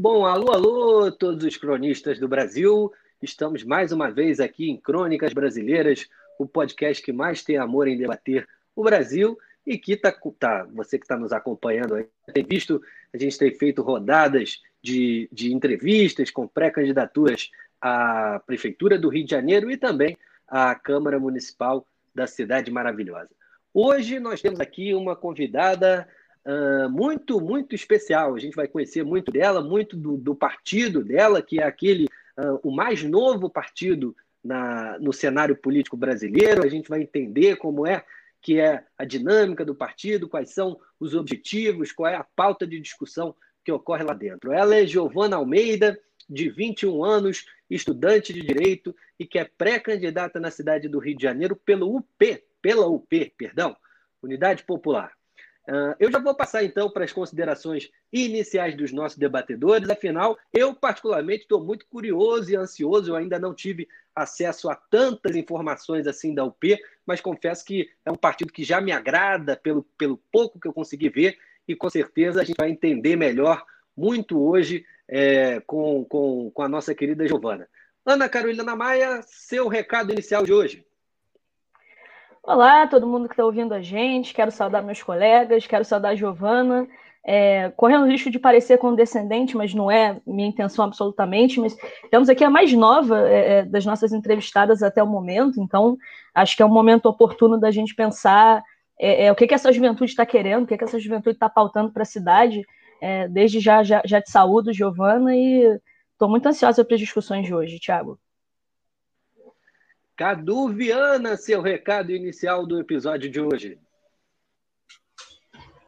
Bom, alô, alô, todos os cronistas do Brasil. Estamos mais uma vez aqui em Crônicas Brasileiras, o podcast que mais tem amor em debater o Brasil e que tá, tá você que está nos acompanhando aí, tem visto, a gente tem feito rodadas de, de entrevistas com pré-candidaturas à Prefeitura do Rio de Janeiro e também à Câmara Municipal da Cidade Maravilhosa. Hoje nós temos aqui uma convidada uh, muito, muito especial. A gente vai conhecer muito dela, muito do, do partido dela, que é aquele, uh, o mais novo partido na, no cenário político brasileiro. A gente vai entender como é que é a dinâmica do partido, quais são os objetivos, qual é a pauta de discussão que ocorre lá dentro. Ela é Giovana Almeida, de 21 anos, estudante de direito e que é pré-candidata na cidade do Rio de Janeiro pelo UP, pela UP, perdão, Unidade Popular. Uh, eu já vou passar então para as considerações iniciais dos nossos debatedores. Afinal, eu particularmente estou muito curioso e ansioso. Eu ainda não tive acesso a tantas informações assim da UP, mas confesso que é um partido que já me agrada pelo, pelo pouco que eu consegui ver e com certeza a gente vai entender melhor muito hoje é, com, com, com a nossa querida Giovana. Ana Carolina Maia, seu recado inicial de hoje. Olá, todo mundo que está ouvindo a gente. Quero saudar meus colegas, quero saudar a Giovana. É, correndo o risco de parecer condescendente, mas não é minha intenção absolutamente. Mas temos aqui a mais nova é, é das nossas entrevistadas até o momento, então acho que é um momento oportuno da gente pensar é, é, o que, que essa juventude está querendo, o que, que essa juventude está pautando para a cidade. É, desde já, já, já te saúdo, Giovana, e estou muito ansiosa para as discussões de hoje, Tiago. Cadu Viana, seu recado inicial do episódio de hoje.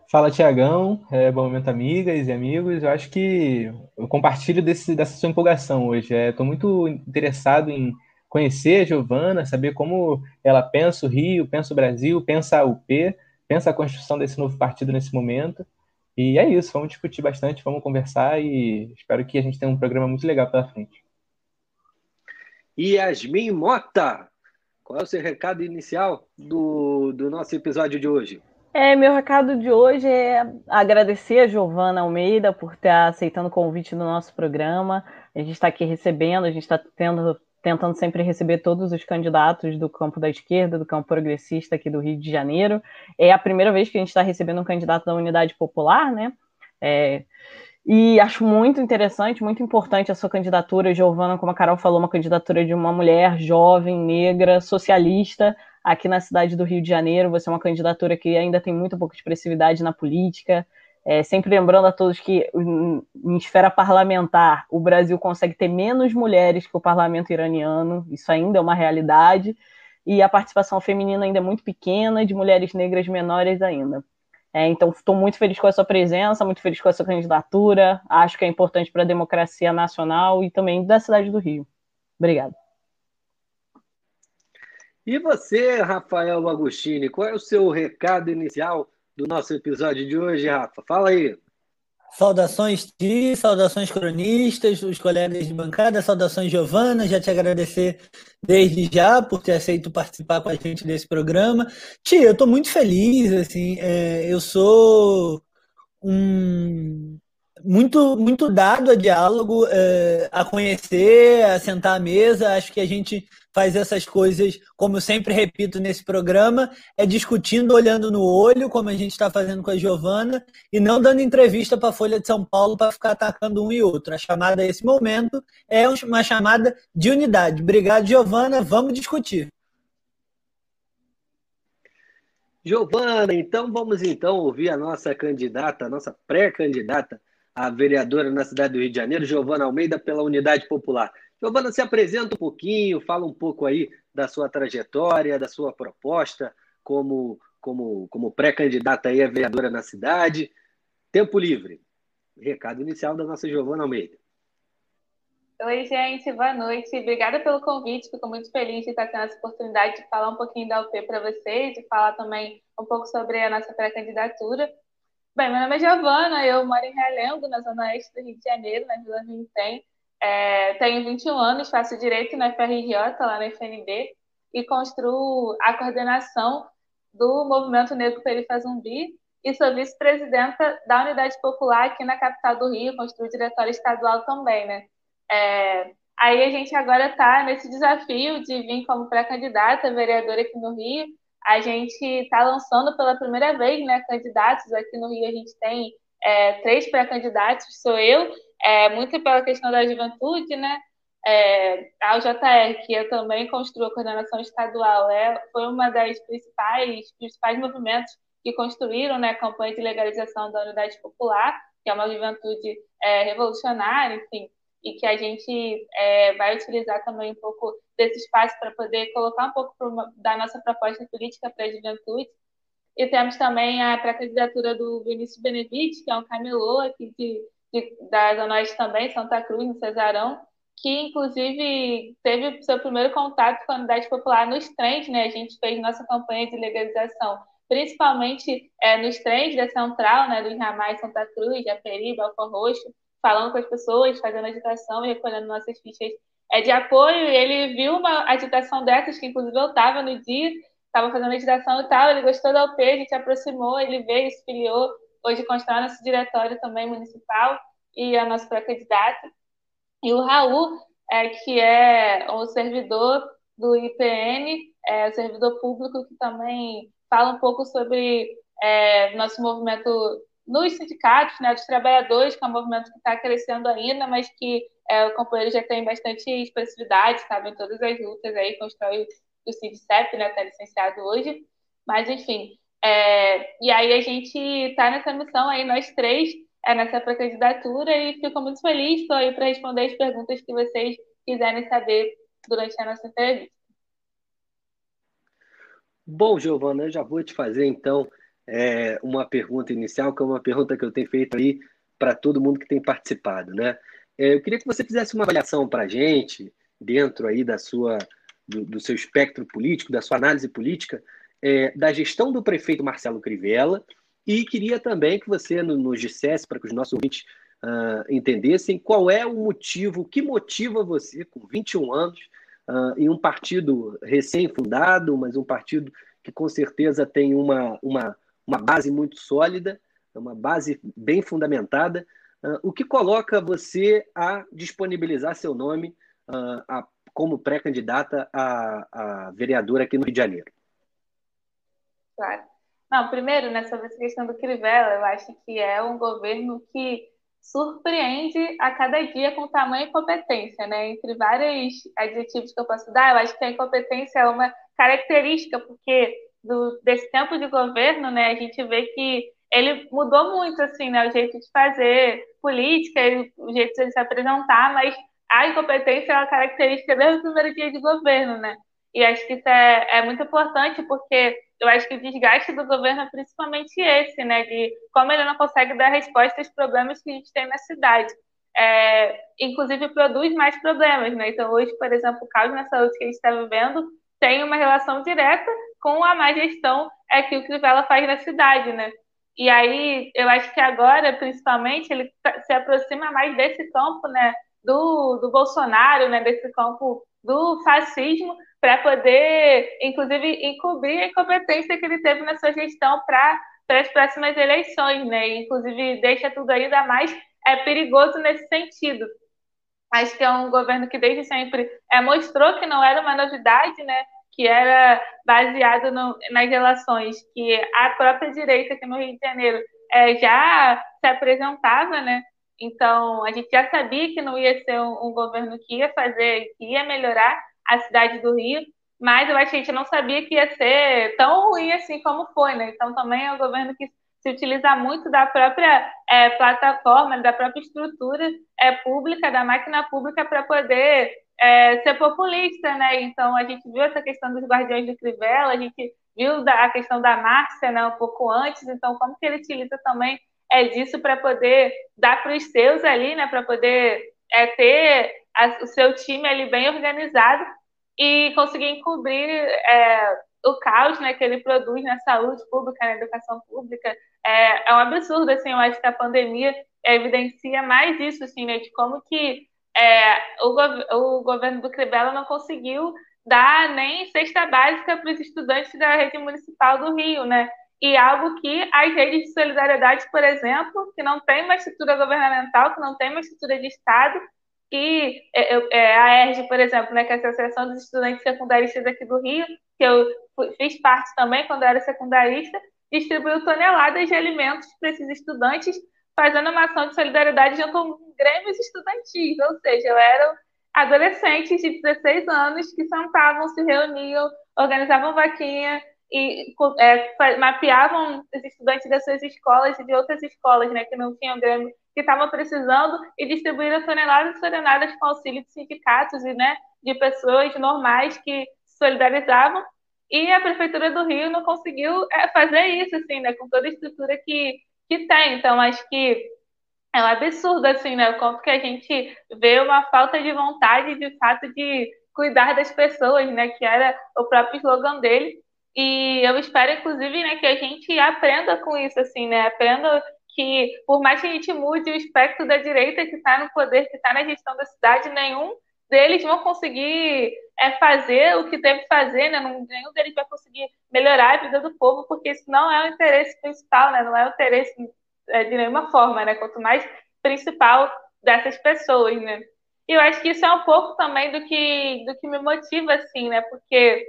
Fala, Tiagão. É, bom momento, amigas e amigos. Eu acho que eu compartilho desse, dessa sua empolgação hoje. Estou é, muito interessado em conhecer a Giovana, saber como ela pensa o Rio, pensa o Brasil, pensa a UP, pensa a construção desse novo partido nesse momento. E é isso, vamos discutir bastante, vamos conversar e espero que a gente tenha um programa muito legal pela frente. Yasmin Mota, qual é o seu recado inicial do, do nosso episódio de hoje? É, meu recado de hoje é agradecer a Giovana Almeida por estar aceitando o convite do nosso programa. A gente está aqui recebendo, a gente está tentando sempre receber todos os candidatos do campo da esquerda, do campo progressista aqui do Rio de Janeiro. É a primeira vez que a gente está recebendo um candidato da Unidade Popular, né? É, e acho muito interessante, muito importante a sua candidatura, Giovana, como a Carol falou, uma candidatura de uma mulher jovem, negra, socialista, aqui na cidade do Rio de Janeiro. Você é uma candidatura que ainda tem muito pouca expressividade na política. É, sempre lembrando a todos que em esfera parlamentar o Brasil consegue ter menos mulheres que o parlamento iraniano, isso ainda é uma realidade, e a participação feminina ainda é muito pequena, de mulheres negras menores ainda. É, então, estou muito feliz com a sua presença, muito feliz com a sua candidatura. Acho que é importante para a democracia nacional e também da cidade do Rio. Obrigada. E você, Rafael Agostini, qual é o seu recado inicial do nosso episódio de hoje, Rafa? Fala aí. Saudações Ti, saudações cronistas, os colegas de bancada, saudações Giovana, já te agradecer desde já por ter aceito participar com a gente desse programa. Ti, eu estou muito feliz, assim, é, eu sou um muito muito dado a diálogo, é, a conhecer, a sentar à mesa, acho que a gente faz essas coisas, como eu sempre repito nesse programa, é discutindo, olhando no olho, como a gente está fazendo com a Giovana, e não dando entrevista para a Folha de São Paulo para ficar atacando um e outro. A chamada a esse momento é uma chamada de unidade. Obrigado, Giovana. Vamos discutir. Giovana, então vamos então ouvir a nossa candidata, a nossa pré-candidata a vereadora na cidade do Rio de Janeiro, Giovana Almeida, pela Unidade Popular. Giovana, se apresenta um pouquinho, fala um pouco aí da sua trajetória, da sua proposta como, como, como pré-candidata a vereadora na cidade. Tempo livre. Recado inicial da nossa Giovana Almeida. Oi, gente, boa noite. Obrigada pelo convite. Fico muito feliz de estar tendo essa oportunidade de falar um pouquinho da UP para vocês e falar também um pouco sobre a nossa pré-candidatura. Bem, meu nome é Giovana, eu moro em Realengo, na zona oeste do Rio de Janeiro, na Vila Vintém. É, tenho 21 anos, faço direito na FRJ, lá na FNB, e construo a coordenação do Movimento Negro Perifa Zumbi, e sou vice-presidenta da Unidade Popular aqui na capital do Rio, construo o diretório estadual também, né? É, aí a gente agora está nesse desafio de vir como pré-candidata vereadora aqui no Rio. A gente está lançando pela primeira vez, né, candidatos aqui no Rio. A gente tem é, três pré-candidatos, sou eu, é, muito pela questão da juventude, né? É, a UJR, que eu também construo a coordenação estadual, é, foi uma das principais, principais movimentos que construíram né, a campanha de legalização da unidade popular, que é uma juventude é, revolucionária, enfim, e que a gente é, vai utilizar também um pouco desse espaço para poder colocar um pouco uma, da nossa proposta política para a juventude. E temos também a pré-candidatura do Vinícius Benevides, que é um camelô aqui de, de, da Zona Oeste também, Santa Cruz, no Cesarão, que inclusive teve seu primeiro contato com a unidade popular nos trens, né? A gente fez nossa campanha de legalização, principalmente é, nos trens da Central, né? Dos ramais Santa Cruz, Japeri, Belfort Roxo, falando com as pessoas, fazendo agitação e recolhendo nossas fichas é, de apoio. E ele viu uma agitação dessas, que inclusive eu estava no dia, estava fazendo agitação e tal, ele gostou da UP, a gente aproximou, ele veio, se filiou, hoje constrói nosso diretório também municipal e a nossa pré-candidata. E o Raul, é, que é o servidor do IPN, é, servidor público, que também fala um pouco sobre é, nosso movimento nos sindicatos, né, dos trabalhadores, que é um movimento que está crescendo ainda, mas que é, o companheiro já tem bastante expressividade, sabe, em todas as lutas aí, constrói o CIDCEP, né, está licenciado hoje, mas enfim, é, e aí a gente está nessa missão aí, nós três, é, nessa pré-candidatura, e fico muito feliz, estou aí para responder as perguntas que vocês quiserem saber durante a nossa entrevista. Bom, Giovana, eu já vou te fazer então é, uma pergunta inicial, que é uma pergunta que eu tenho feito aí para todo mundo que tem participado, né? É, eu queria que você fizesse uma avaliação para a gente, dentro aí da sua, do, do, seu espectro político, da sua análise política, é, da gestão do prefeito Marcelo Crivella, e queria também que você nos dissesse, para que os nossos ouvintes uh, entendessem, qual é o motivo, o que motiva você, com 21 anos, uh, em um partido recém-fundado, mas um partido que com certeza tem uma, uma, uma base muito sólida, uma base bem fundamentada, uh, o que coloca você a disponibilizar seu nome uh, a, como pré-candidata a, a vereadora aqui no Rio de Janeiro? Claro. Não, primeiro, né, sobre essa questão do Crivella, eu acho que é um governo que surpreende a cada dia com tamanho e competência, né? Entre vários adjetivos que eu posso dar, eu acho que a incompetência é uma característica, porque do, desse tempo de governo, né, a gente vê que ele mudou muito, assim, né, o jeito de fazer política, o jeito de se apresentar, mas a incompetência é uma característica desde o primeiro dia de governo, né? E acho que isso é, é muito importante, porque eu acho que o desgaste do governo é principalmente esse, né? De como ele não consegue dar resposta aos problemas que a gente tem na cidade. É, inclusive produz mais problemas, né? Então, hoje, por exemplo, o caos na saúde que a gente está vivendo tem uma relação direta com a má gestão é que o Crivella faz na cidade, né? E aí, eu acho que agora, principalmente, ele tá, se aproxima mais desse campo, né? Do, do Bolsonaro, né? Desse campo do fascismo, para poder, inclusive, encobrir a incompetência que ele teve na sua gestão para as próximas eleições, né? E, inclusive, deixa tudo ainda mais é, perigoso nesse sentido. Acho que é um governo que desde sempre é, mostrou que não era uma novidade, né? Que era baseado no, nas relações que a própria direita aqui no Rio de Janeiro é, já se apresentava, né? Então, a gente já sabia que não ia ser um, um, governo que ia fazer, que ia melhorar a cidade do Rio, mas eu acho que a gente não sabia que ia ser tão ruim assim como foi, né? Então, também é um governo que se utiliza muito da própria é, plataforma, da própria estrutura é, pública, da máquina pública, para poder é, ser populista, né? Então, a gente viu essa questão dos guardiões do Crivella, a gente viu da, a questão da Márcia, né, um pouco antes, então, como que ele utiliza também é, disso para poder dar para os seus ali, né, para poder é, ter a, o seu time ali bem organizado e conseguir encobrir é, o caos né, que ele produz na saúde pública, na educação pública. É, é um absurdo, assim, eu acho que a pandemia evidencia mais isso, assim, né, de como que é, o, gov o governo do Crivella não conseguiu dar nem cesta básica para os estudantes da rede municipal do Rio, né? e algo que as redes de solidariedade, por exemplo, que não tem uma estrutura governamental, que não tem uma estrutura de Estado, que é, é, a ERG, por exemplo, né, que é a Associação dos Estudantes Secundaristas aqui do Rio, que eu fiz parte também quando era secundarista, distribuiu toneladas de alimentos para esses estudantes, fazendo uma ação de solidariedade junto com grêmios estudantis, ou seja, eu era adolescentes de 16 anos que sentavam, se reuniam, organizavam vaquinha e é, mapeavam os estudantes das suas escolas e de outras escolas, né, que não tinham grêmio, que estavam precisando e distribuíram toneladas e toneladas com auxílio de sindicatos e, né, de pessoas normais que se solidarizavam. E a prefeitura do Rio não conseguiu é, fazer isso, assim, né, com toda a estrutura que, que tem. Então, acho que é um absurdo, assim, né? Quanto que a gente vê uma falta de vontade, de fato, de cuidar das pessoas, né? Que era o próprio slogan dele. E eu espero, inclusive, né, que a gente aprenda com isso, assim, né? Aprenda que, por mais que a gente mude o espectro da direita que está no poder, que está na gestão da cidade, nenhum deles vão conseguir é, fazer o que deve fazer, né? Nenhum deles vai conseguir melhorar a vida do povo, porque isso não é o interesse principal, né? Não é o interesse é, de nenhuma forma, né? Quanto mais principal dessas pessoas, né? E eu acho que isso é um pouco também do que, do que me motiva, assim, né? Porque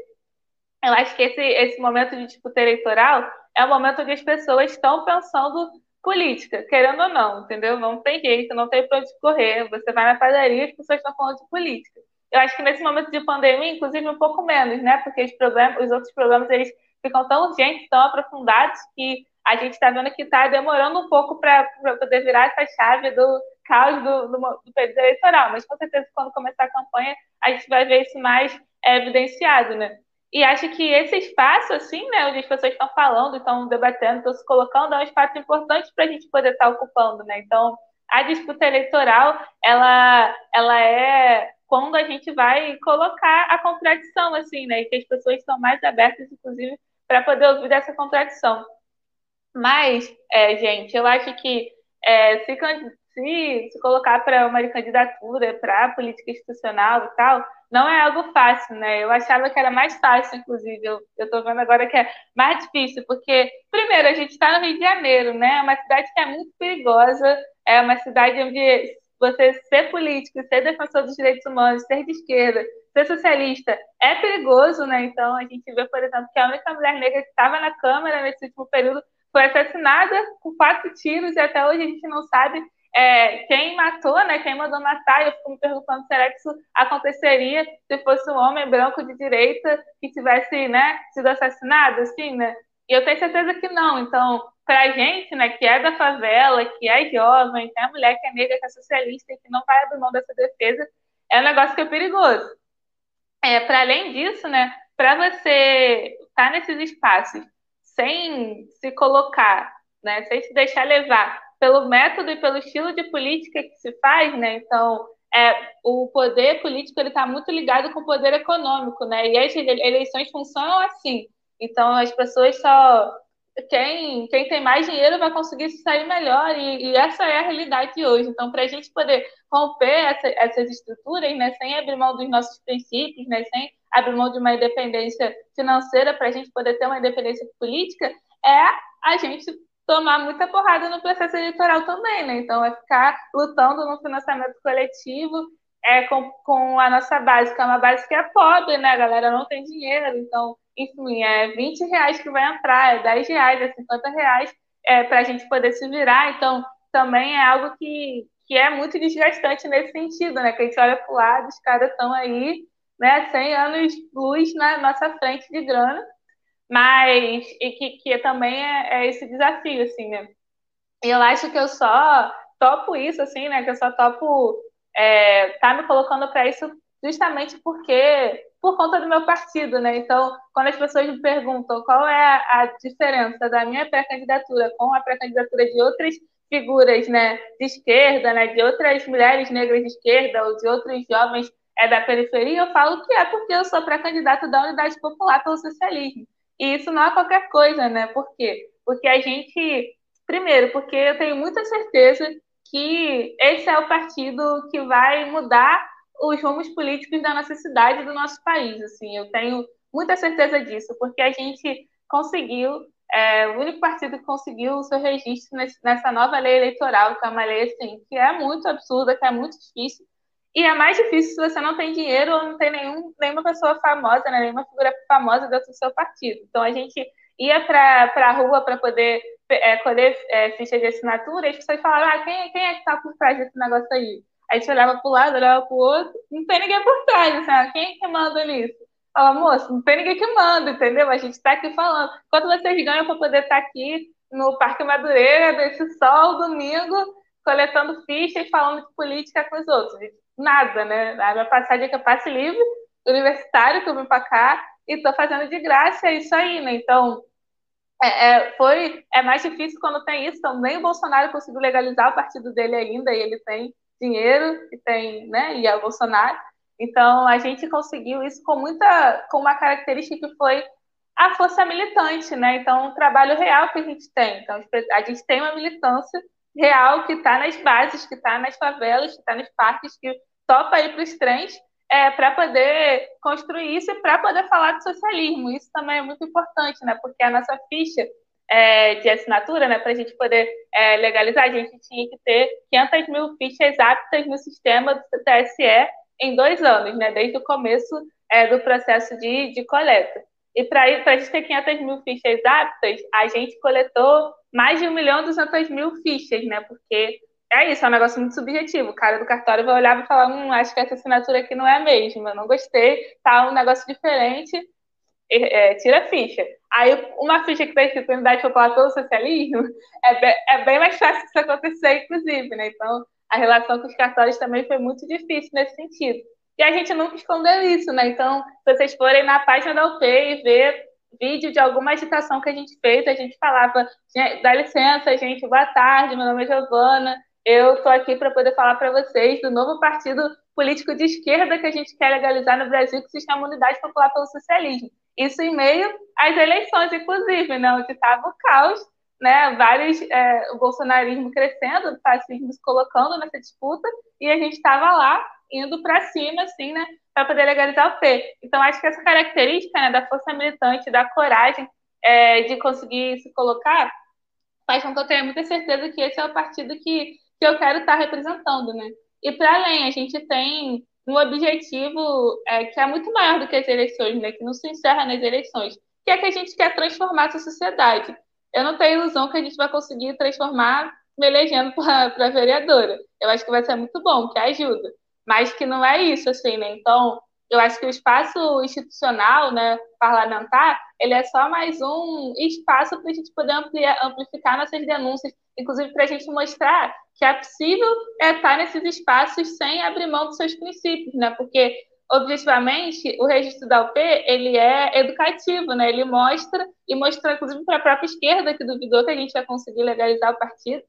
eu acho que esse, esse momento de disputa eleitoral é o momento onde as pessoas estão pensando política, querendo ou não, entendeu? Não tem jeito, não tem para onde correr. Você vai na padaria, as pessoas estão falando de política. Eu acho que nesse momento de pandemia, inclusive, um pouco menos, né? Porque os, problemas, os outros problemas eles ficam tão urgentes, tão aprofundados, que a gente está vendo que está demorando um pouco para poder virar essa chave do caos do, do, do, período eleitoral. Mas com certeza, quando começar a campanha, a gente vai ver isso mais é, evidenciado, né? E acho que esse espaço, assim, né, onde as pessoas estão falando, estão debatendo, estão se colocando, é um espaço importante para a gente poder estar tá ocupando, né? Então, a disputa eleitoral, ela, ela é quando a gente vai colocar a contradição, assim, né? Que as pessoas estão mais abertas, inclusive, para poder ouvir dessa contradição. Mas, é, gente, eu acho que é, se, se, se colocar para uma candidatura, para a política institucional e tal, não é algo fácil, né? Eu achava que era mais fácil, inclusive. Eu, estou vendo agora que é mais difícil, porque, primeiro, a gente está no Rio de Janeiro, né? É uma cidade que é muito perigosa, é uma cidade onde você ser político, ser defensor dos direitos humanos, ser de esquerda, ser socialista é perigoso, né? Então, a gente vê, por exemplo, que a única mulher negra que estava na Câmara nesse último período foi assassinada com quatro tiros e até hoje a gente não sabe é, quem matou, né, quem mandou matar. Eu fico me perguntando será que isso aconteceria se fosse um homem branco de direita que tivesse né, sido assassinado, assim, né? E eu tenho certeza que não. Então, para a gente, né, que é da favela, que é jovem, tem a mulher que é negra, que é socialista e que não vai abrir mão dessa defesa, é um negócio que é perigoso. É, para além disso, né, para você estar tá nesses espaços sem se colocar, né, sem se deixar levar pelo método e pelo estilo de política que se faz, né? Então, é, o poder político ele está muito ligado com o poder econômico, né? E as eleições funcionam assim. Então, as pessoas só quem, quem tem mais dinheiro vai conseguir se sair melhor, e, e essa é a realidade de hoje. Então, para a gente poder romper essa, essas estruturas, né, sem abrir mão dos nossos princípios, né, sem abrir mão de uma independência financeira, para a gente poder ter uma independência política, é a gente tomar muita porrada no processo eleitoral também, né? Então, é ficar lutando no financiamento coletivo é, com, com a nossa base, que é uma base que é pobre, né? A galera não tem dinheiro, então enfim, é 20 reais que vai entrar, é 10 reais, é 50 reais é, para a gente poder se virar. Então, também é algo que, que é muito desgastante nesse sentido, né? Que a gente olha para o lado, os caras estão aí, né, 100 anos luz na nossa frente de grana, mas e que, que também é, é esse desafio, assim, né? E eu acho que eu só topo isso, assim, né? Que eu só topo é, tá me colocando para isso justamente porque por conta do meu partido, né? Então, quando as pessoas me perguntam qual é a, diferença da minha pré-candidatura com a pré-candidatura de outras figuras, né, de esquerda, né, de outras mulheres negras de esquerda ou de outros jovens é, da periferia, eu falo que é porque eu sou pré-candidata da Unidade Popular pelo Socialismo. E isso não é qualquer coisa, né? Por quê? Porque a gente, primeiro, porque eu tenho muita certeza que esse é o partido que vai mudar os rumos políticos da nossa cidade do nosso país. Assim, eu tenho muita certeza disso, porque a gente conseguiu é o único partido que conseguiu o seu registro nessa nova lei eleitoral, que é uma lei assim, que é muito absurda, que é muito difícil. E é mais difícil se você não tem dinheiro ou não tem nenhum, nenhuma pessoa famosa, né, nenhuma figura famosa dentro do seu partido. Então a gente ia para a rua para poder é, colher é, ficha de assinatura e as pessoas falavam: ah, quem, quem é que está por trás desse negócio aí? Aí a gente olhava para o lado, olhava para o outro, não tem ninguém por trás, assim, ah, quem é que manda nisso? Fala, moço, não tem ninguém que manda, entendeu? A gente está aqui falando. Quanto vocês ganham para poder estar tá aqui no Parque Madureira, desse sol, domingo, coletando fichas, falando de política com os outros? Nada, né? A minha passagem é que eu passe livre, universitário, que eu vim para cá, e estou fazendo de graça, é isso aí, né? Então, é, é, foi, é mais difícil quando tem isso. Também o Bolsonaro conseguiu legalizar o partido dele ainda, e ele tem dinheiro, e tem, né? E é o Bolsonaro. Então, a gente conseguiu isso com muita, com uma característica que foi a força militante, né? Então, o trabalho real que a gente tem. Então, a gente tem uma militância real que está nas bases, que está nas favelas, que está nos parques, que topa ir para os trens é, para poder construir isso e para poder falar de socialismo. Isso também é muito importante, né? Porque a nossa ficha é, de assinatura, né, para a gente poder é, legalizar, a gente tinha que ter 500 mil fichas aptas no sistema do TSE em dois anos, né, desde o começo é, do processo de, de coleta. E para a gente ter 500 mil fichas aptas, a gente coletou mais de 1 milhão e 200 mil fichas, né, porque é isso, é um negócio muito subjetivo. O cara do cartório vai olhar e falar, hum, acho que essa assinatura aqui não é a mesma, não gostei, tá um negócio diferente, é, tira a ficha. Aí, uma ficha que está escrito Unidade Popular pelo Socialismo, é bem, é bem mais fácil isso acontecer, inclusive, né? Então, a relação com os cartórios também foi muito difícil nesse sentido. E a gente nunca escondeu isso, né? Então, se vocês forem na página da UP e ver vídeo de alguma agitação que a gente fez, a gente falava, dá licença, gente, boa tarde, meu nome é Giovana, eu estou aqui para poder falar para vocês do novo partido político de esquerda que a gente quer legalizar no Brasil, que se chama Unidade Popular pelo Socialismo. Isso em meio às eleições, inclusive, né, onde estava o caos né, vários, é, o bolsonarismo crescendo, o fascismo se colocando nessa disputa, e a gente estava lá indo para cima, assim, né, para poder legalizar o P. Então, acho que essa característica né, da força militante, da coragem é, de conseguir se colocar, faz com que eu tenha muita certeza que esse é o partido que, que eu quero estar representando, né. E para além, a gente tem um objetivo é, que é muito maior do que as eleições, né, que não se encerra nas eleições, que é que a gente quer transformar essa sociedade eu não tenho ilusão que a gente vai conseguir transformar me elegendo para vereadora. Eu acho que vai ser muito bom, que ajuda. Mas que não é isso, assim, né? Então, eu acho que o espaço institucional, né, parlamentar, ele é só mais um espaço para a gente poder ampliar, amplificar nossas denúncias, inclusive para a gente mostrar que é possível estar nesses espaços sem abrir mão dos seus princípios, né? Porque objetivamente, o registro da UP, ele é educativo, né? Ele mostra, e mostrou, inclusive, para a própria esquerda, que duvidou que a gente ia conseguir legalizar o partido,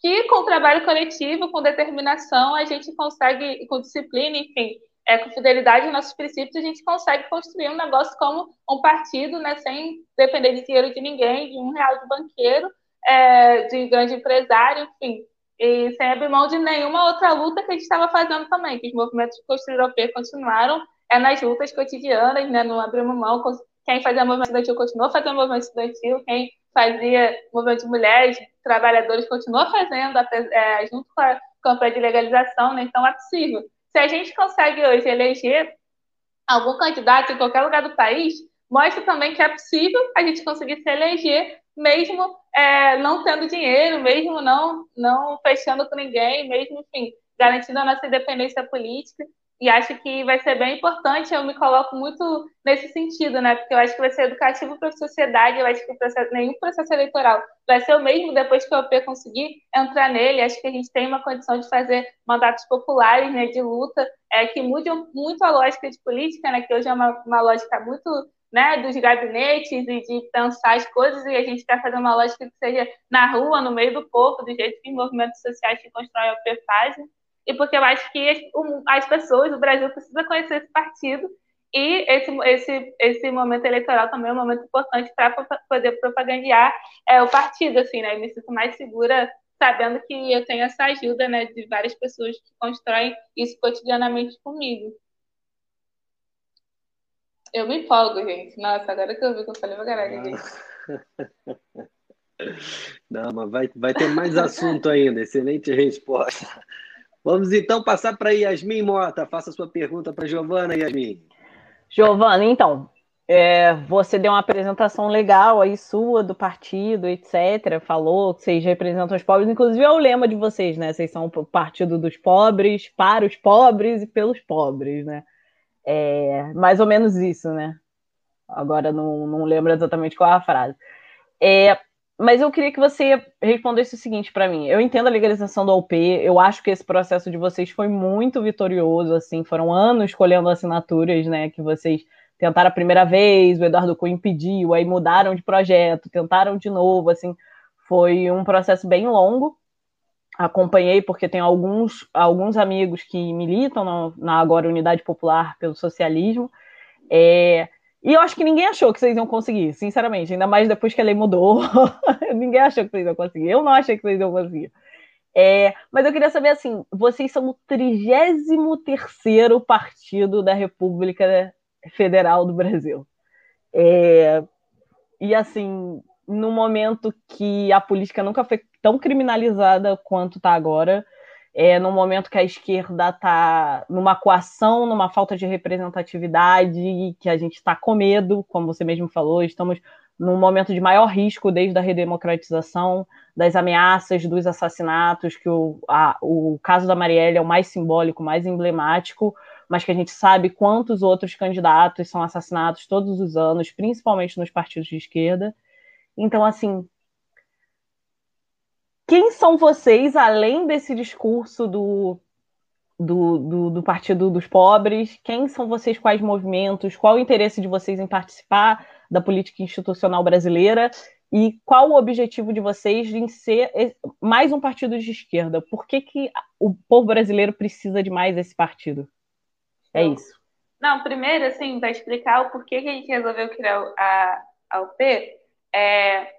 que com trabalho coletivo, com determinação, a gente consegue, com disciplina, enfim, é, com fidelidade aos nossos princípios, a gente consegue construir um negócio como um partido, né, sem depender de dinheiro de ninguém, de um real de banqueiro, é, de grande empresário, enfim, e sem abrir mão de nenhuma outra luta que a gente estava fazendo também, que os movimentos de construir europeu continuaram é nas lutas cotidianas, né, não abrimos mão, quem fazia movimento estudantil continuou fazendo movimento estudantil, quem fazia movimento de mulheres, trabalhadores, continuou fazendo, é, junto com a campanha de legalização, né, então é possível. Se a gente consegue hoje eleger algum candidato em qualquer lugar do país, mostra também que é possível a gente conseguir se eleger mesmo é, não tendo dinheiro, mesmo não, não fechando com ninguém, mesmo, enfim, garantindo a nossa independência política. E acho que vai ser bem importante, eu me coloco muito nesse sentido, né? Porque eu acho que vai ser educativo para a sociedade, eu acho que processo, nenhum processo eleitoral vai ser o mesmo depois que o OP conseguir entrar nele. Acho que a gente tem uma condição de fazer mandatos populares, né, de luta, é, que mudam muito a lógica de política, né? Que hoje é uma, uma lógica muito né, dos gabinetes e de pensar as coisas, e a gente quer fazer uma lógica que seja na rua, no meio do povo, do jeito que os movimentos sociais que constroem a OP fazem, e porque eu acho que as, as pessoas, o Brasil precisa conhecer esse partido, e esse, esse, esse momento eleitoral também é um momento importante para poder propagandear é, o partido, assim, né, eu me sinto mais segura sabendo que eu tenho essa ajuda, né, de várias pessoas que constroem isso cotidianamente comigo. Eu me empolgo, gente. Nossa, agora que eu vi que eu falei pra caralho, gente. Não, mas vai, vai ter mais assunto ainda. Excelente resposta. Vamos então passar para Yasmin Mota. Faça sua pergunta para Giovana, Yasmin. Giovana, então, é, você deu uma apresentação legal aí sua do partido, etc. Falou que vocês representam os pobres, inclusive é o lema de vocês, né? Vocês são o partido dos pobres, para os pobres e pelos pobres, né? É, mais ou menos isso, né? Agora não, não lembro exatamente qual é a frase. É, mas eu queria que você respondesse o seguinte para mim. Eu entendo a legalização do OP, eu acho que esse processo de vocês foi muito vitorioso, assim, foram anos colhendo assinaturas, né, que vocês tentaram a primeira vez, o Eduardo Cunha impediu, aí mudaram de projeto, tentaram de novo, assim, foi um processo bem longo. Acompanhei porque tenho alguns, alguns amigos que militam na, na agora Unidade Popular pelo Socialismo. É, e eu acho que ninguém achou que vocês iam conseguir, sinceramente. Ainda mais depois que a lei mudou. ninguém achou que vocês iam conseguir. Eu não achei que vocês iam conseguir. É, mas eu queria saber assim: vocês são o 33 partido da República Federal do Brasil. É, e assim, no momento que a política nunca foi tão criminalizada quanto está agora, é, no momento que a esquerda está numa coação, numa falta de representatividade, que a gente está com medo, como você mesmo falou, estamos num momento de maior risco desde a redemocratização, das ameaças, dos assassinatos, que o, a, o caso da Marielle é o mais simbólico, mais emblemático, mas que a gente sabe quantos outros candidatos são assassinados todos os anos, principalmente nos partidos de esquerda. Então, assim, quem são vocês, além desse discurso do, do, do, do, Partido dos Pobres? Quem são vocês, quais movimentos? Qual o interesse de vocês em participar da política institucional brasileira? E qual o objetivo de vocês em ser mais um partido de esquerda? Por que, que o povo brasileiro precisa de mais esse partido? É isso. Não, primeiro, assim, para explicar o porquê que a gente resolveu criar a, a UP, é,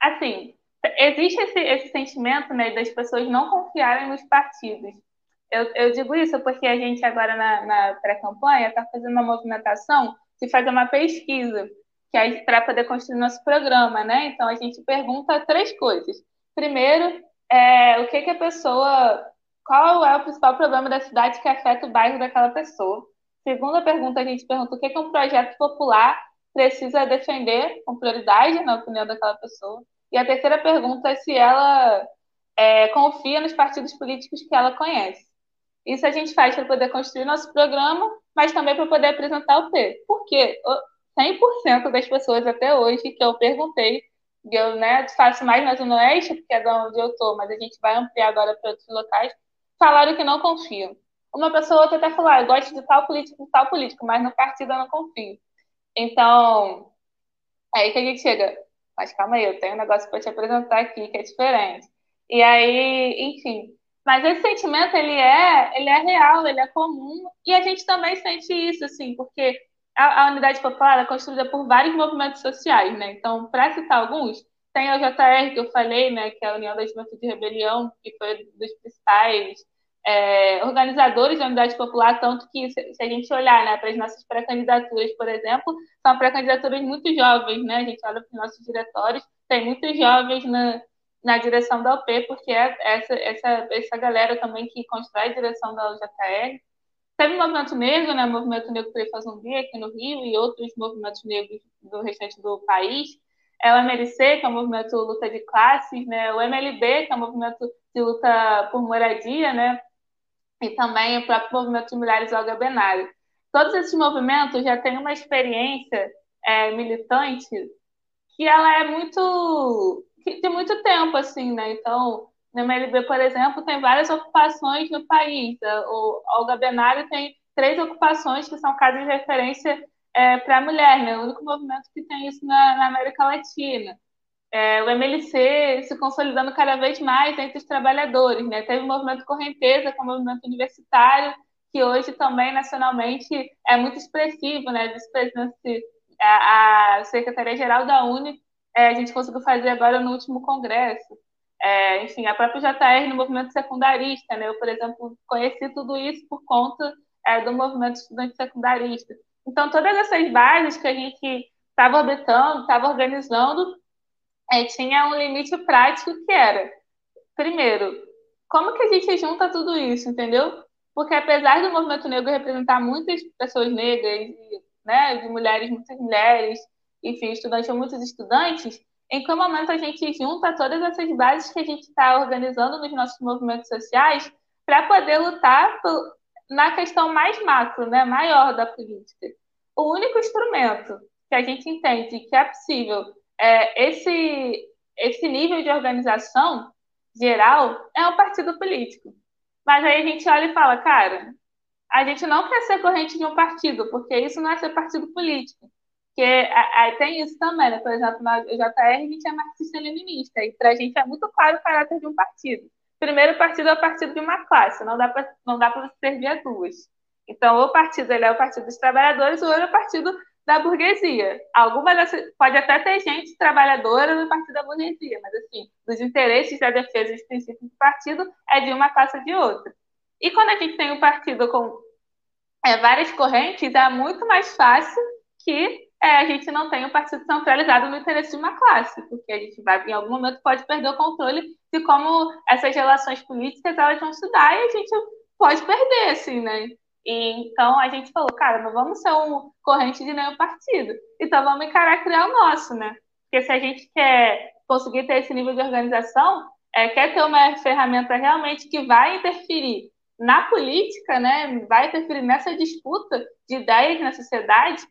assim, existe esse, esse sentimento né, das pessoas não confiarem nos partidos. Eu, eu digo isso porque a gente agora na, na pré-campanha está fazendo uma movimentação de fazer uma pesquisa que para poder construir nosso programa, né? Então a gente pergunta três coisas. Primeiro, é, o que, que a pessoa, qual é o principal problema da cidade que afeta o bairro daquela pessoa? Segunda pergunta, a gente pergunta o que, que um projeto popular precisa defender com prioridade na opinião daquela pessoa. E a terceira pergunta é se ela é, confia nos partidos políticos que ela conhece. Isso a gente faz para poder construir nosso programa, mas também para poder apresentar o P. Por quê? 100% das pessoas até hoje que eu perguntei, eu né, faço mais na Zona Oeste, porque é da onde eu estou, mas a gente vai ampliar agora para outros locais, falaram que não confiam. Uma pessoa ou outra até falou, ah, eu gosto de tal político, de tal político, mas no partido eu não confio. Então, é aí que a gente chega mas calma aí, eu tenho um negócio para te apresentar aqui que é diferente. E aí, enfim. Mas esse sentimento, ele é, ele é real, ele é comum, e a gente também sente isso, assim, porque a, a Unidade Popular é construída por vários movimentos sociais, né? Então, para citar alguns, tem a JR, que eu falei, né, que é a União da Juventude de Rebelião, que foi dos principais é, organizadores da Unidade Popular, tanto que, se, se a gente olhar né, para as nossas pré-candidaturas, por exemplo, são pré-candidaturas muito jovens, né? A gente olha para os nossos diretórios, tem muitos jovens na, na direção da UP, porque é essa, essa, essa galera também que constrói a direção da UJR. Teve o movimento negro, né? O movimento negro Perifa Zumbi aqui no Rio e outros movimentos negros do restante do país. É o MLC, que é o movimento luta de classes, né? O MLB, que é o movimento de luta por moradia, né? E também o próprio movimento de mulheres Olga Benário. Todos esses movimentos já têm uma experiência é, militante que ela é muito de muito tempo assim, né? Então, no MLB, por exemplo, tem várias ocupações no país. O Olga Benário tem três ocupações que são casos de referência é, para a mulher, né? O único movimento que tem isso na, na América Latina é, o MLC se consolidando cada vez mais entre os trabalhadores. Né? Teve o movimento Correnteza, que é um movimento universitário, que hoje também nacionalmente é muito expressivo. Né? A, a Secretaria-Geral da Uni, é, a gente conseguiu fazer agora no último congresso. É, enfim, a própria JR no movimento secundarista. Né? Eu, por exemplo, conheci tudo isso por conta é, do movimento estudante secundarista. Então, todas essas bases que a gente estava orbitando, estava organizando, é, tinha um limite prático que era, primeiro, como que a gente junta tudo isso, entendeu? Porque apesar do movimento negro representar muitas pessoas negras, né, de mulheres, muitas mulheres, enfim, estudantes ou muitos estudantes, em que momento a gente junta todas essas bases que a gente está organizando nos nossos movimentos sociais para poder lutar por, na questão mais macro, né, maior da política. O único instrumento que a gente entende que é possível é, esse, esse nível de organização geral é um partido político. Mas aí a gente olha e fala, cara, a gente não quer ser corrente de um partido, porque isso não é ser partido político. Porque aí tem isso também, né? Por exemplo, na JR a gente é marxista-leninista, e para a gente é muito claro o caráter de um partido. Primeiro, o partido é o partido de uma classe, não dá para para servir a duas. Então, o partido ele é o partido dos trabalhadores, ou é o partido da burguesia. Alguma dessas, pode até ter gente trabalhadora no partido da burguesia, mas assim, os interesses da defesa dos princípios do partido é de uma classe de outra. E quando a gente tem um partido com é, várias correntes, é muito mais fácil que é, a gente não tenha um partido centralizado no interesse de uma classe, porque a gente vai, em algum momento, pode perder o controle de como essas relações políticas elas vão se dar e a gente pode perder, assim, né? E, então a gente falou, cara, não vamos ser um corrente de nenhum partido. Então vamos encarar criar o nosso, né? Porque se a gente quer conseguir ter esse nível de organização, é, quer ter uma ferramenta realmente que vai interferir na política, né? Vai interferir nessa disputa de ideias na sociedade.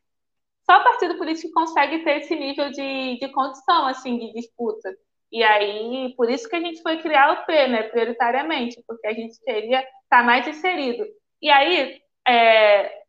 Só o partido político consegue ter esse nível de, de condição, assim, de disputa. E aí, por isso que a gente foi criar o P, né, prioritariamente, porque a gente queria estar tá mais inserido. E aí, é,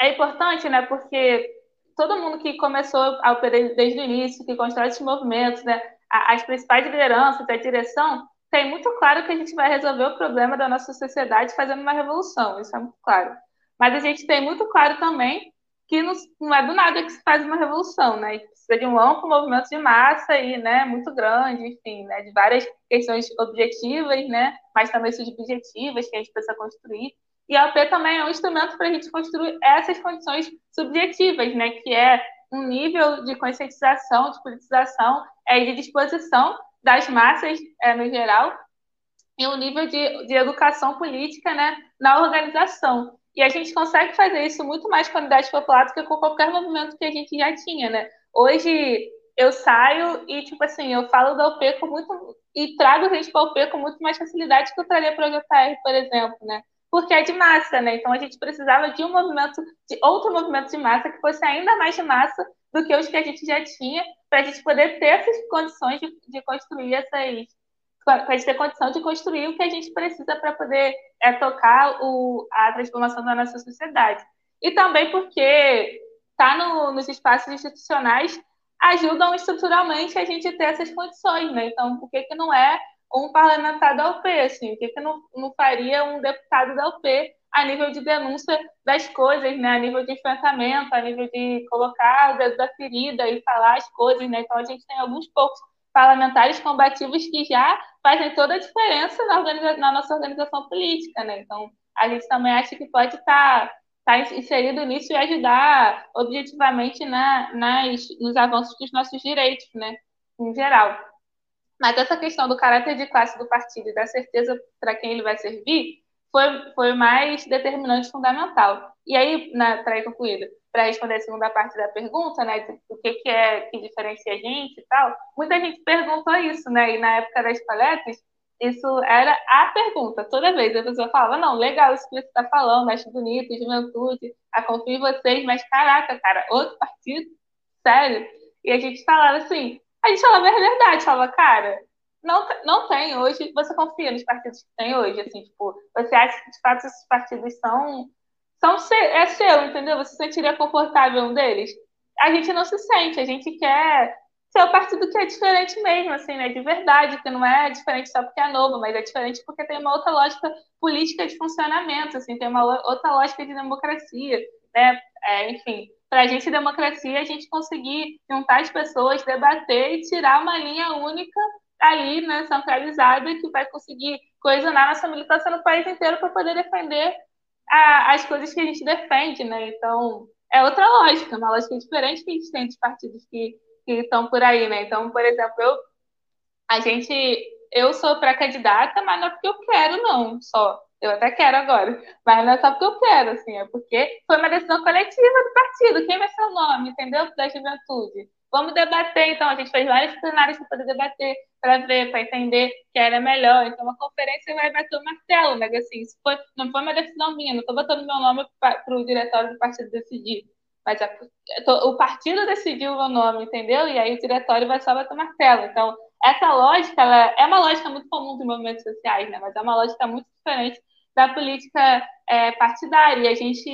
é importante, né? Porque todo mundo que começou a operar desde o início, que constrói esses movimentos, né? As principais lideranças, a direção, tem muito claro que a gente vai resolver o problema da nossa sociedade fazendo uma revolução, isso é muito claro. Mas a gente tem muito claro também que não, é do nada que se faz uma revolução, né? Precisa de um amplo movimento de massa aí, né? Muito grande, enfim, né? De várias questões objetivas, né? Mas também subjetivas que a gente precisa construir. E a OP também é um instrumento para a gente construir essas condições subjetivas, né? Que é um nível de conscientização, de politização é, de disposição das massas é, no geral e um nível de, de educação política né, na organização. E a gente consegue fazer isso muito mais com a unidade popular do que com qualquer movimento que a gente já tinha, né? Hoje eu saio e, tipo assim, eu falo da UP com muito. e trago gente para a UP com muito mais facilidade que eu traria para a JR, por exemplo, né? Porque é de massa, né? Então a gente precisava de um movimento, de outro movimento de massa que fosse ainda mais de massa do que os que a gente já tinha, para a gente poder ter essas condições de, de construir essas, para a gente ter condição de construir o que a gente precisa para poder é, tocar o, a transformação da nossa sociedade. E também porque estar tá no, nos espaços institucionais ajudam estruturalmente a gente ter essas condições, né? Então, por que, que não é um parlamentar da UP, assim? Por que, que não, não faria um deputado da UP a nível de denúncia das coisas, né? A nível de enfrentamento, a nível de colocar o dedo da ferida e falar as coisas, né? Então, a gente tem alguns poucos parlamentares combativos que já fazem toda a diferença na, organiza na nossa organização política, né? Então, a gente também acha que pode estar tá, tá inserido nisso e ajudar objetivamente na, nas, nos avanços dos nossos direitos, né? Em geral. Mas essa questão do caráter de classe do partido e da certeza para quem ele vai servir foi, foi mais determinante fundamental. E aí, para ir concluído, para responder a segunda parte da pergunta, né, o que, que é que diferencia a gente e tal, muita gente perguntou isso, né, e na época das palestras, isso era a pergunta, toda vez a pessoa falava, não, legal isso que você está falando, acho bonito, juventude, a confio em vocês, mas caraca, cara, outro partido? Sério? E a gente falava assim, a gente falava a verdade, falava, cara, não, não tem hoje, você confia nos partidos que tem hoje, assim, tipo, você acha que de fato esses partidos são são é seu, entendeu? Você se sentiria confortável um deles? A gente não se sente, a gente quer ser o partido que é diferente mesmo, assim, né? De verdade, que não é diferente só porque é novo, mas é diferente porque tem uma outra lógica política de funcionamento, assim, tem uma outra lógica de democracia, né? É, enfim, para a gente, democracia, a gente conseguir juntar as pessoas, debater e tirar uma linha única ali, né, centralizada, que vai conseguir coesionar nossa militância no país inteiro para poder defender a, as coisas que a gente defende, né? Então, é outra lógica, uma lógica diferente que a gente tem dos partidos que, estão por aí, né? Então, por exemplo, eu, a gente, eu sou pré-candidata, mas não é porque eu quero, não, só. Eu até quero agora, mas não é só porque eu quero, assim, é porque foi uma decisão coletiva do partido. Quem vai ser o nome, entendeu? Da juventude. Vamos debater, então. A gente fez vários plenários para poder debater, para ver, para entender que era melhor. Então, a conferência vai bater o martelo, né? Assim, isso foi, não foi uma decisão minha, não estou botando meu nome para o diretório do partido decidir. Mas a, o partido decidiu o meu nome, entendeu? E aí o diretório vai só bater o martelo. Então, essa lógica, ela é uma lógica muito comum dos movimentos sociais, né? Mas é uma lógica muito diferente da política é, partidária. E a gente,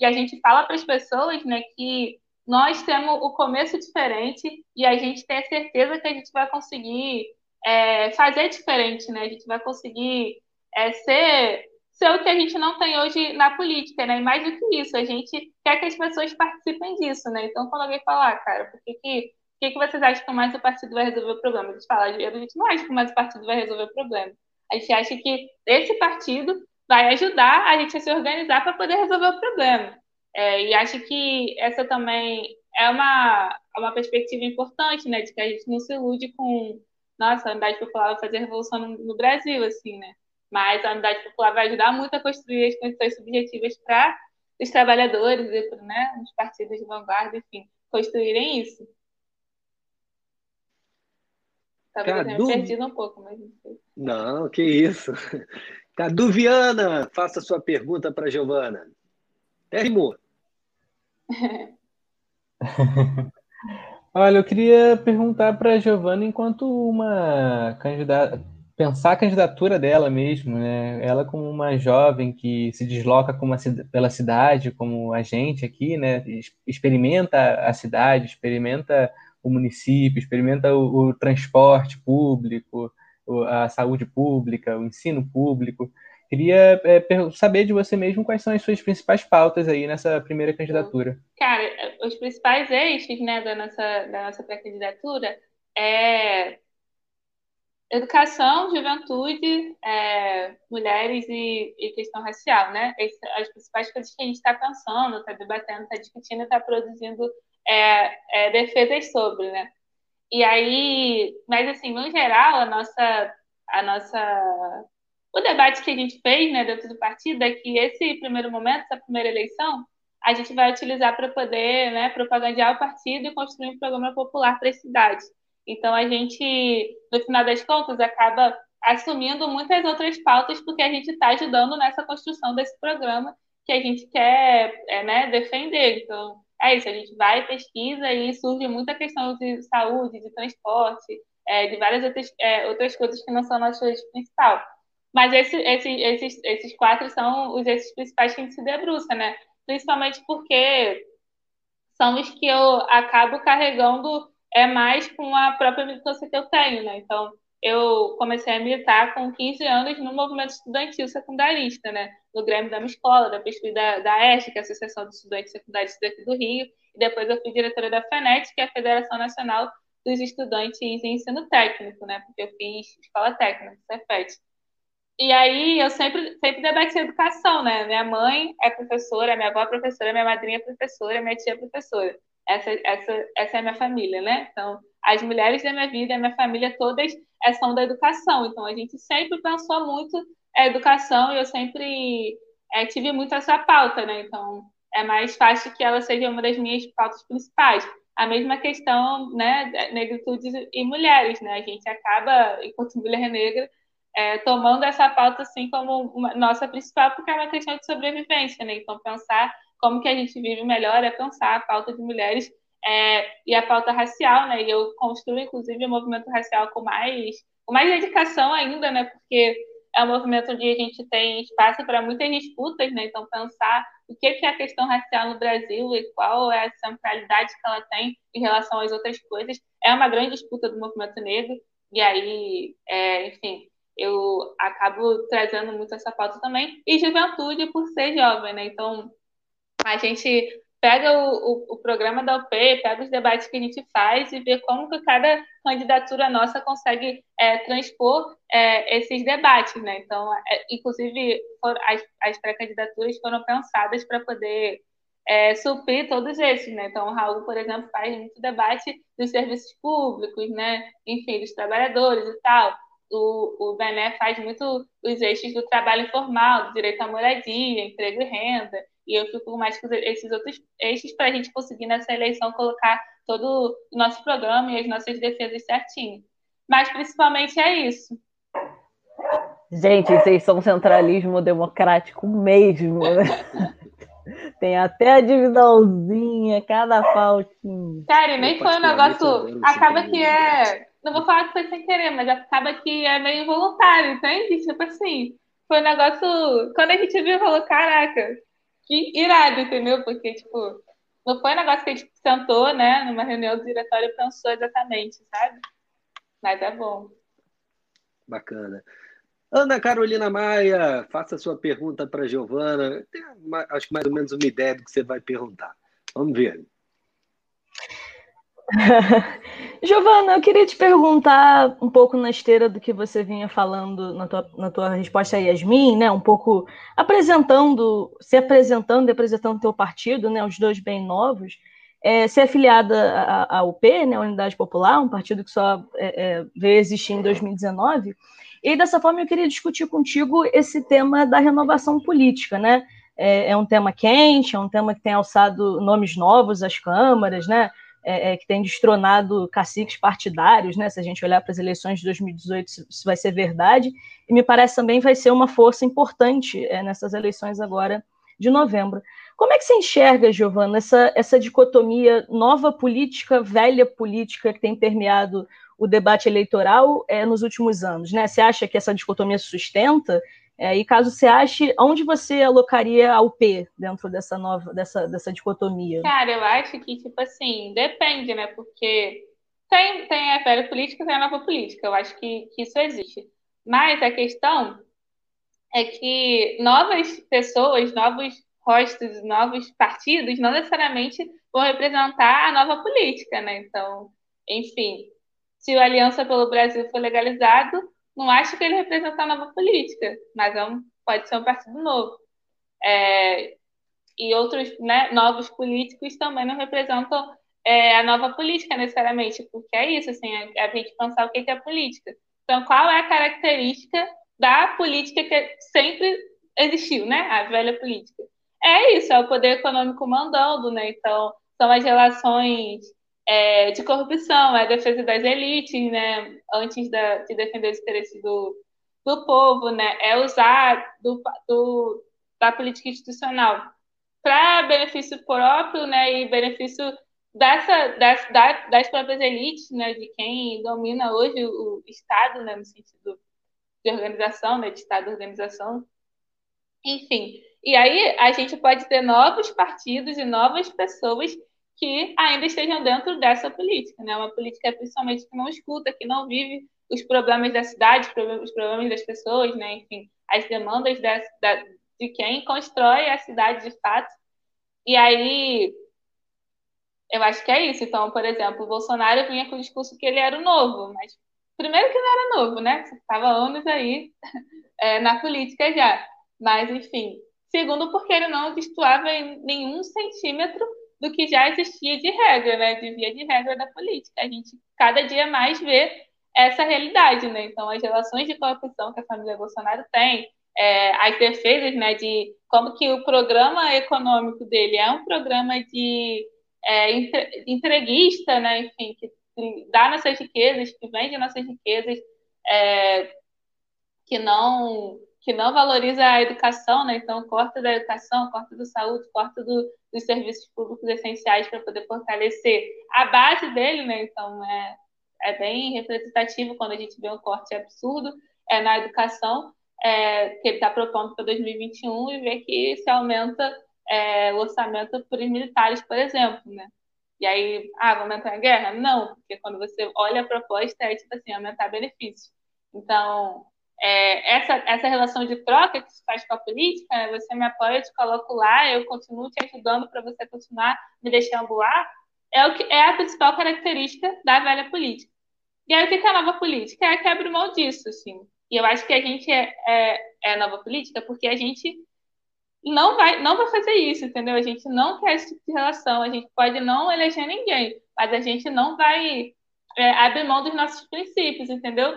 e a gente fala para as pessoas, né, que nós temos o começo diferente e a gente tem a certeza que a gente vai conseguir é, fazer diferente, né? A gente vai conseguir é, ser, ser o que a gente não tem hoje na política, né? E mais do que isso, a gente quer que as pessoas participem disso, né? Então, quando alguém falar, ah, cara, por que, que, que, que vocês acham que mais o partido vai resolver o problema? A gente fala, a gente não acha que mais o partido vai resolver o problema. A gente acha que esse partido vai ajudar a gente a se organizar para poder resolver o problema. É, e acho que essa também é uma, uma perspectiva importante, né, de que a gente não se ilude com, nossa, a unidade popular vai fazer revolução no, no Brasil, assim, né, mas a unidade popular vai ajudar muito a construir as condições subjetivas para os trabalhadores e para né, os partidos de vanguarda, enfim, construírem isso. Talvez Cadu... eu tenha perdido um pouco, mas não sei. Não, que isso. Cadu Viana, faça sua pergunta para Giovana. Termo. Olha, eu queria perguntar para a Giovana, enquanto uma candidata, pensar a candidatura dela mesmo, né? Ela como uma jovem que se desloca uma, pela cidade, como a gente aqui, né? Experimenta a cidade, experimenta o município, experimenta o, o transporte público, a saúde pública, o ensino público. Queria é, saber de você mesmo quais são as suas principais pautas aí nessa primeira candidatura. Cara, os principais eixos né, da nossa, da nossa pré-candidatura é educação, juventude, é, mulheres e, e, questão racial, né? As principais coisas que a gente está pensando, está debatendo, está discutindo, está produzindo é, é, defesas sobre, né? E aí, mas assim, no geral, a nossa, a nossa o debate que a gente fez né, dentro do partido é que esse primeiro momento, essa primeira eleição, a gente vai utilizar para poder né, propagandear o partido e construir um programa popular para a cidade. Então, a gente, no final das contas, acaba assumindo muitas outras pautas porque a gente está ajudando nessa construção desse programa que a gente quer é, né, defender. Então, é isso, a gente vai, pesquisa e surge muita questão de saúde, de transporte, é, de várias outras, é, outras coisas que não são nosso eixo principal. Mas esse, esse, esses, esses quatro são os esses principais que a gente se debruça, né? Principalmente porque são os que eu acabo carregando é mais com a própria militância que eu tenho, né? Então, eu comecei a militar com 15 anos no movimento estudantil secundarista, né? No Grêmio da minha escola, da pesquisa da, da ESC, que é a Associação dos Estudantes Secundaristas daqui do Rio, e depois eu fui diretora da FENET, que é a Federação Nacional dos Estudantes em Ensino Técnico, né? Porque eu fiz escola técnica, CEFET. E aí eu sempre, sempre debati educação, né? Minha mãe é professora, minha avó é professora, minha madrinha é professora, minha tia é professora. Essa, essa, essa é a minha família, né? Então, as mulheres da minha vida, a minha família, todas é, são da educação. Então, a gente sempre pensou muito a educação e eu sempre é, tive muito essa pauta, né? Então, é mais fácil que ela seja uma das minhas pautas principais. A mesma questão, né, negritude e mulheres, né? A gente acaba, enquanto mulher negra, é, tomando essa pauta assim como uma, nossa principal, porque é uma questão de sobrevivência, né? Então, pensar como que a gente vive melhor é pensar a pauta de mulheres é, e a pauta racial, né? E eu construo, inclusive, o movimento racial com mais, com mais dedicação ainda, né? Porque é um movimento onde a gente tem espaço para muitas disputas, né? Então, pensar o que é a questão racial no Brasil e qual é a centralidade que ela tem em relação às outras coisas é uma grande disputa do movimento negro. E aí, é, enfim, eu acabo trazendo muito essa pauta também. E juventude por ser jovem, né? Então, a gente pega o, o, o, programa da UP, pega os debates que a gente faz e vê como que cada candidatura nossa consegue é, transpor é, esses debates, né? Então, é, inclusive, for, as, as pré-candidaturas foram pensadas para poder é, suprir todos esses, né? Então, o Raul, por exemplo, faz muito debate dos serviços públicos, né? Enfim, dos trabalhadores e tal. O, o Bené faz muito os eixos do trabalho informal, do direito à moradia, emprego e renda. E eu fico mais com esses outros eixos para a gente conseguir nessa eleição colocar todo o nosso programa e as nossas defesas certinho. Mas principalmente é isso. Gente, vocês são centralismo democrático mesmo, né? Tem até a divisãozinha, cada faltinho. Sério, nem foi um negócio. Acaba que é. Não vou falar que foi sem querer, mas acaba que é meio involuntário, entende? Tipo assim, foi um negócio. Quando a gente viu, falou: caraca, que irado, entendeu? Porque, tipo, não foi um negócio que a gente sentou, né, numa reunião do diretório e pensou exatamente, sabe? Mas é bom. Bacana. Ana Carolina Maia, faça sua pergunta para a Giovana. Acho que mais ou menos uma ideia do que você vai perguntar. Vamos ver. Giovana, eu queria te perguntar um pouco na esteira do que você vinha falando na tua, na tua resposta a Yasmin, né? Um pouco apresentando, se apresentando e apresentando teu partido, né? Os dois bem novos. É, ser afiliada à UP, né? Unidade Popular, um partido que só é, é, veio existir em 2019. E dessa forma eu queria discutir contigo esse tema da renovação política, né? É, é um tema quente, é um tema que tem alçado nomes novos às câmaras, né? É, é, que tem destronado caciques partidários, né? Se a gente olhar para as eleições de 2018, isso vai ser verdade. E me parece também vai ser uma força importante é, nessas eleições agora de novembro. Como é que você enxerga, Giovana, essa, essa dicotomia nova política, velha política que tem permeado o debate eleitoral é, nos últimos anos? Né? Você acha que essa dicotomia sustenta? É, e caso você ache, onde você alocaria a UP dentro dessa nova, dessa, dessa dicotomia? Cara, eu acho que, tipo assim, depende, né? Porque tem, tem a velha política e tem a nova política. Eu acho que, que isso existe. Mas a questão é que novas pessoas, novos rostos, novos partidos não necessariamente vão representar a nova política, né? Então, enfim, se o Aliança pelo Brasil for legalizado, não acho que ele representa a nova política, mas é um, pode ser um partido novo. É, e outros né, novos políticos também não representam é, a nova política necessariamente, porque é isso, assim, é, é a gente pensar o que é política. Então, qual é a característica da política que sempre existiu, né? A velha política. É isso, é o poder econômico mandando, né? Então, são as relações é, de corrupção, é a defesa das elites, né, antes da, de defender os interesses do, do povo, né, é usar do, do da política institucional para benefício próprio, né, e benefício dessa, das, das próprias elites, né, de quem domina hoje o, Estado, né, no sentido de organização, né, de Estado organização, enfim. E aí a gente pode ter novos partidos e novas pessoas que ainda estejam dentro dessa política, né? Uma política principalmente que não escuta, que não vive os problemas da cidade, os problemas das pessoas, né? Enfim, as demandas da, de quem constrói a cidade de fato. E aí, eu acho que é isso. Então, por exemplo, o Bolsonaro vinha com o discurso que ele era o novo, mas primeiro que não era novo, né? Estava anos aí é, na política já. Mas, enfim. Segundo, porque ele não destoava em nenhum centímetro do que já existia de regra, né? De via de regra da política. A gente cada dia mais vê essa realidade, né? Então, as relações de corrupção que a família Bolsonaro tem, é, as defesas, né, de como que o programa econômico dele é um programa de é, entreguista, né, enfim, que dá nossas riquezas, que vende nossas riquezas, é, que não que não valoriza a educação, né? Então, corta da educação, corta da saúde, corta do, dos serviços públicos essenciais para poder fortalecer a base dele, né? Então, é, é bem representativo quando a gente vê um corte absurdo é, na educação é, que ele está propondo para 2021 e vê que se aumenta é, o orçamento para os militares, por exemplo, né? E aí, ah, vamos entrar em guerra? Não, porque quando você olha a proposta, é tipo assim, aumentar benefícios. Então, é, essa, essa relação de troca que se faz com a política, né? você me apoia, eu te coloco lá, eu continuo te ajudando para você continuar me deixando lá, é, o que, é a principal característica da velha política. E aí, o que é a nova política? É que abre mão disso, assim. E eu acho que a gente é, é, é nova política porque a gente não vai, não vai fazer isso, entendeu? A gente não quer esse tipo de relação, a gente pode não eleger ninguém, mas a gente não vai é, abrir mão dos nossos princípios, entendeu?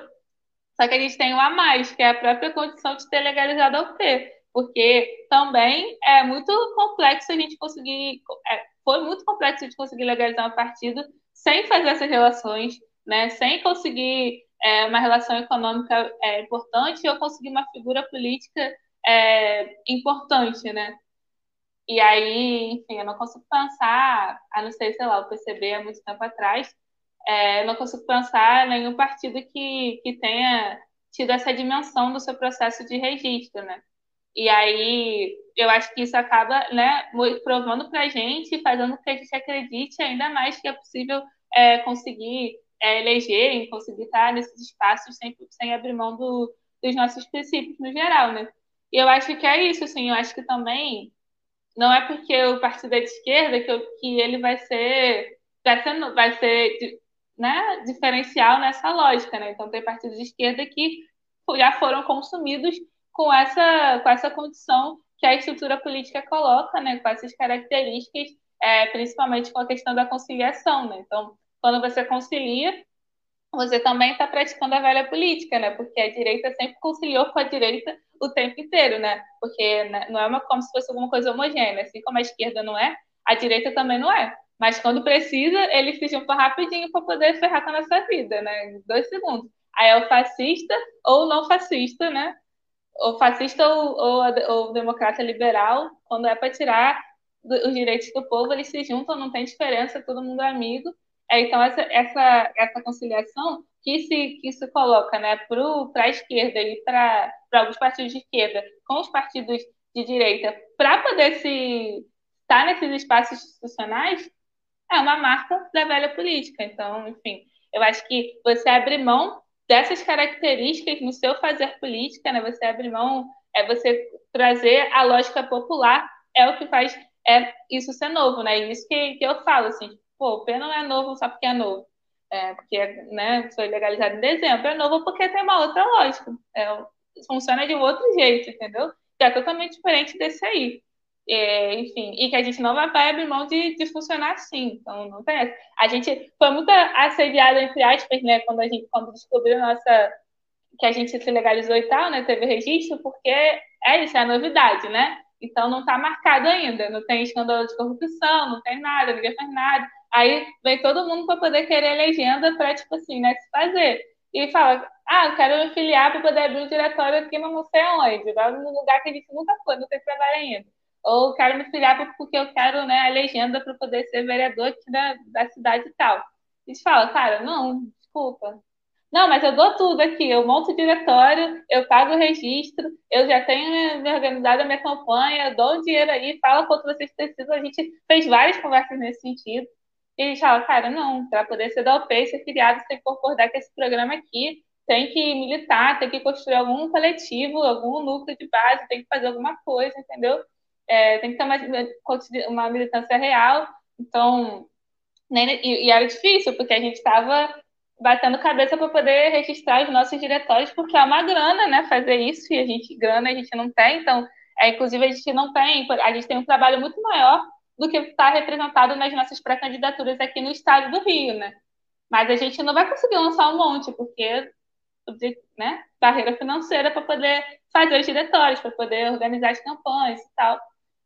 Só que a gente tem um a mais, que é a própria condição de ter legalizado a UP, porque também é muito complexo a gente conseguir, é, foi muito complexo a gente conseguir legalizar um partido sem fazer essas relações, né, sem conseguir é, uma relação econômica é, importante ou conseguir uma figura política é, importante, né? E aí, enfim, eu não consigo pensar, a não ser, sei lá, o PCB há muito tempo atrás, é, não consigo pensar nenhum partido que, que tenha tido essa dimensão do seu processo de registro, né? E aí, eu acho que isso acaba, né, provando para a gente, fazendo com que a gente acredite ainda mais que é possível é, conseguir é, eleger conseguir estar nesses espaços sem, sem abrir mão do, dos nossos princípios no geral, né? E eu acho que é isso, assim, eu acho que também não é porque o partido é de esquerda que, eu, que ele vai ser, vai ser, vai ser né, diferencial nessa lógica, né? Então tem partidos de esquerda que já foram consumidos com essa, com essa condição que a estrutura política coloca, né? Com essas características, é, principalmente com a questão da conciliação, né? Então, quando você concilia, você também está praticando a velha política, né? Porque a direita sempre conciliou com a direita o tempo inteiro, né? Porque né, não é uma, como se fosse alguma coisa homogênea, assim como a esquerda não é, a direita também não é. Mas quando precisa, eles se juntam rapidinho para poder ferrar com a nossa vida, né? Dois segundos. Aí é o fascista ou não fascista, né? O fascista ou, ou, ou democrata liberal, quando é para tirar os direitos do povo, eles se juntam, não tem diferença, todo mundo é amigo. É, então, essa, essa, essa conciliação que se, que se coloca né, para a esquerda e para alguns partidos de esquerda com os partidos de direita para poder se estar nesses espaços institucionais é uma marca da velha política. Então, enfim, eu acho que você abre mão dessas características no seu fazer política, né? Você abre mão, é você trazer a lógica popular, é o que faz é isso ser novo, né? E isso que, que eu falo, assim, pô, o P não é novo só porque é novo. É, porque né, foi legalizado em dezembro, é novo porque tem uma outra lógica. É, funciona de um outro jeito, entendeu? Que é totalmente diferente desse aí. É, enfim, e que a gente não vai abrir mão de, de funcionar assim. Então, não tem essa. A gente foi muito assediado, entre aspas, né, quando a gente quando descobriu nossa que a gente se legalizou e tal, né, teve registro, porque é isso, é a novidade, né? Então não está marcado ainda, não tem escândalo de corrupção, não tem nada, ninguém faz nada. Aí vem todo mundo para poder querer legenda para, tipo assim, né, se fazer. E fala, ah, eu quero me filiar para poder abrir um diretório aqui no não sei onde, num lugar que a gente nunca foi, não tem trabalho ainda. Ou quero me filiar porque eu quero né, a legenda para poder ser vereador aqui da, da cidade e tal. Eles falam, cara, não, desculpa. Não, mas eu dou tudo aqui, eu monto o diretório, eu pago o registro, eu já tenho me organizado a minha campanha, dou o dinheiro aí, fala quanto vocês precisam. A gente fez várias conversas nesse sentido. E a gente fala, cara, não, para poder ser da OP ser filiado, você tem que concordar com esse programa aqui, tem que militar, tem que construir algum coletivo, algum núcleo de base, tem que fazer alguma coisa, entendeu? É, tem que ter uma, militância real. Então, né, e, e era difícil, porque a gente estava batendo cabeça para poder registrar os nossos diretórios, porque é uma grana, né, fazer isso, e a gente, grana a gente não tem, então, é, inclusive a gente não tem, a gente tem um trabalho muito maior do que está representado nas nossas pré-candidaturas aqui no estado do Rio, né? Mas a gente não vai conseguir lançar um monte, porque né, barreira financeira para poder fazer os diretórios, para poder organizar as campanhas e tal.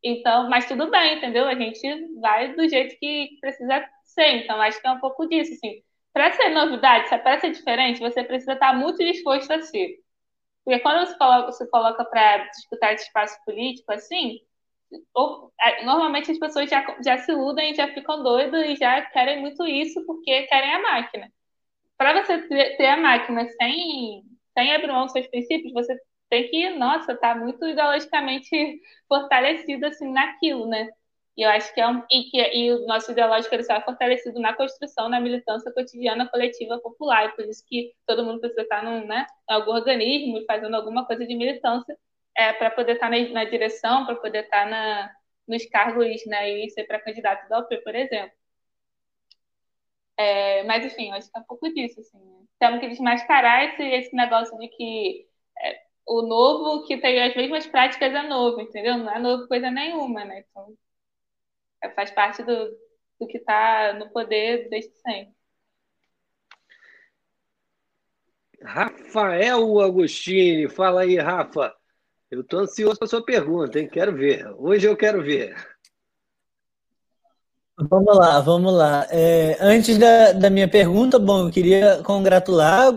Então, mas tudo bem, entendeu? A gente vai do jeito que precisa ser. Então, acho que é um pouco disso, assim. Para ser novidade, para ser diferente, você precisa estar muito disposto a ser. Porque quando você coloca, você coloca para disputar esse espaço político, assim, ou, é, normalmente as pessoas já, já se iludem, já ficam doidas e já querem muito isso porque querem a máquina. Para você ter, ter, a máquina sem, sem abrir mão dos seus princípios, você tem que, nossa, tá muito ideologicamente fortalecido assim naquilo, né? E eu acho que é um, e que e o nosso ideológico ele só é fortalecido na construção, na militância cotidiana, coletiva, popular. E por isso que todo mundo precisa estar num, né, algum organismo fazendo alguma coisa de militância é, para poder estar na, na direção, para poder estar na, nos cargos né, e ser para candidato da UP, por exemplo. É, mas, enfim, acho que é um pouco disso. Assim, né? Temos que desmascarar esse, esse negócio de que é, o novo que tem as mesmas práticas é novo, entendeu? Não é novo coisa nenhuma, né? Então, é, faz parte do, do que está no poder desde sempre. Rafael Agostini, fala aí, Rafa. Eu estou ansioso para sua pergunta, hein? Quero ver. Hoje eu quero ver. Vamos lá, vamos lá. É, antes da, da, minha pergunta, bom, eu queria congratular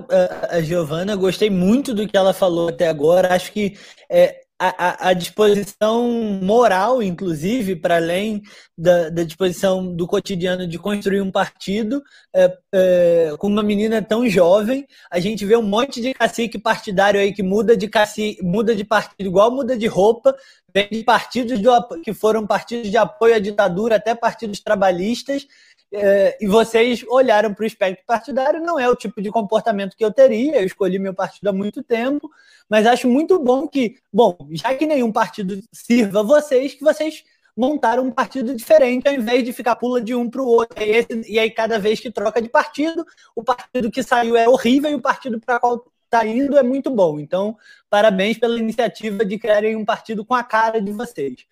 a, a Giovana. Gostei muito do que ela falou até agora. Acho que é, a, a, disposição moral, inclusive, para além da, da, disposição do cotidiano de construir um partido, é, é, com uma menina tão jovem, a gente vê um monte de cacique partidário aí que muda de cacique, muda de partido igual muda de roupa, vem de partidos de, que foram partidos de apoio à ditadura até partidos trabalhistas, é, e vocês olharam para o espectro partidário, não é o tipo de comportamento que eu teria, eu escolhi meu partido há muito tempo, mas acho muito bom que, bom, já que nenhum partido sirva vocês, que vocês montaram um partido diferente ao invés de ficar pula de um para o outro. E, esse, e aí, cada vez que troca de partido, o partido que saiu é horrível e o partido para qual está indo é muito bom. Então, parabéns pela iniciativa de criarem um partido com a cara de vocês.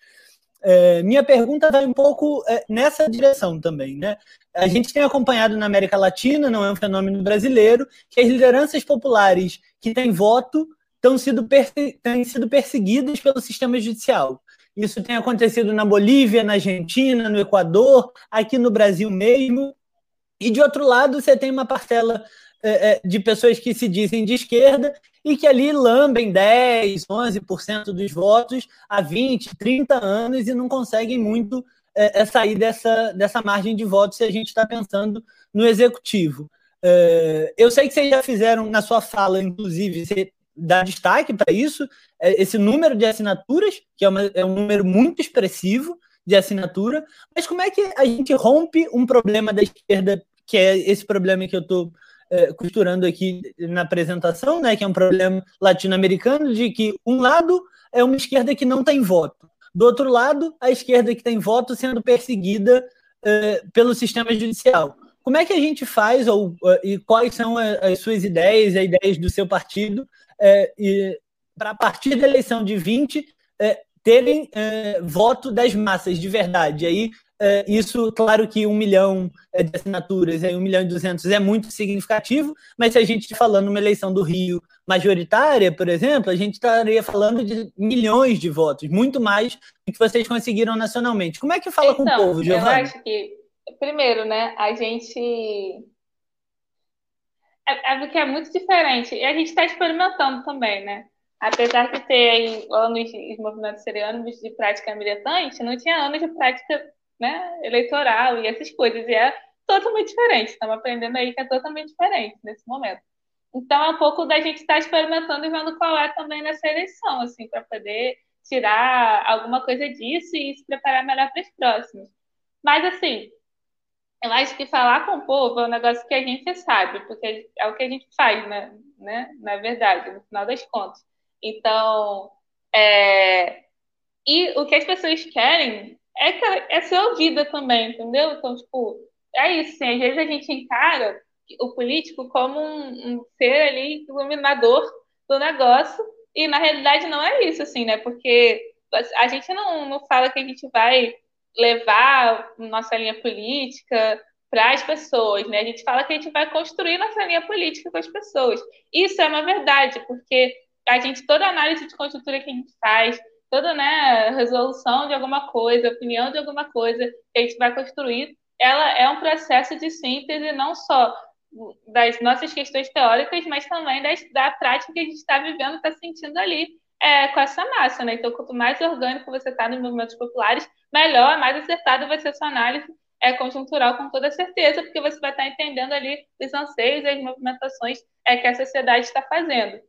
É, minha pergunta vai um pouco é, nessa direção também, né? A gente tem acompanhado na América Latina, não é um fenômeno brasileiro, que as lideranças populares que têm voto têm sido, têm sido perseguidas pelo sistema judicial. Isso tem acontecido na Bolívia, na Argentina, no Equador, aqui no Brasil mesmo. E de outro lado, você tem uma parcela de pessoas que se dizem de esquerda e que ali lambem 10, 11% dos votos há 20, 30 anos e não conseguem muito é, é sair dessa, dessa margem de votos se a gente está pensando no executivo. É, eu sei que vocês já fizeram na sua fala, inclusive, você dá destaque para isso, é, esse número de assinaturas, que é, uma, é um número muito expressivo de assinatura, mas como é que a gente rompe um problema da esquerda, que é esse problema que eu estou é, costurando aqui na apresentação, né, que é um problema latino-americano, de que um lado é uma esquerda que não tem voto, do outro lado, a esquerda que tem voto sendo perseguida é, pelo sistema judicial. Como é que a gente faz, ou, e quais são as suas ideias, as ideias do seu partido, é, para a partir da eleição de 20 é, terem é, voto das massas de verdade? E aí é, isso, claro que um milhão é, de assinaturas, um milhão e duzentos é muito significativo, mas se a gente falando uma eleição do Rio majoritária, por exemplo, a gente estaria falando de milhões de votos, muito mais do que vocês conseguiram nacionalmente. Como é que fala então, com o então, povo, Giovanni? Eu acho que, primeiro, né, a gente é, é porque é muito diferente. E a gente está experimentando também, né? Apesar de ter aí anos de movimentos serianos de prática militante, não tinha anos de prática né, eleitoral e essas coisas. E é totalmente diferente. Estamos aprendendo aí que é totalmente diferente nesse momento. Então, é um pouco da gente estar tá experimentando e vendo qual é também nessa eleição, assim, para poder tirar alguma coisa disso e se preparar melhor para as próximas. Mas, assim, eu acho que falar com o povo é um negócio que a gente sabe, porque é o que a gente faz, né? né? Na verdade, no final das contas. Então, é... e o que as pessoas querem é, é ser ouvida também, entendeu? Então, tipo, é isso, assim, às vezes a gente encara o político como um, um ser ali iluminador do negócio, e na realidade não é isso, assim, né? Porque a gente não, não fala que a gente vai levar nossa linha política para as pessoas, né? A gente fala que a gente vai construir nossa linha política com as pessoas. Isso é uma verdade, porque a gente, toda análise de conjuntura que a gente faz, toda né, resolução de alguma coisa, opinião de alguma coisa que a gente vai construir, ela é um processo de síntese não só das nossas questões teóricas, mas também das, da prática que a gente está vivendo, está sentindo ali é, com essa massa, né? Então, quanto mais orgânico você está nos movimentos populares, melhor, mais acertada vai ser a sua análise é, conjuntural, com toda certeza, porque você vai estar tá entendendo ali os anseios e as movimentações é, que a sociedade está fazendo.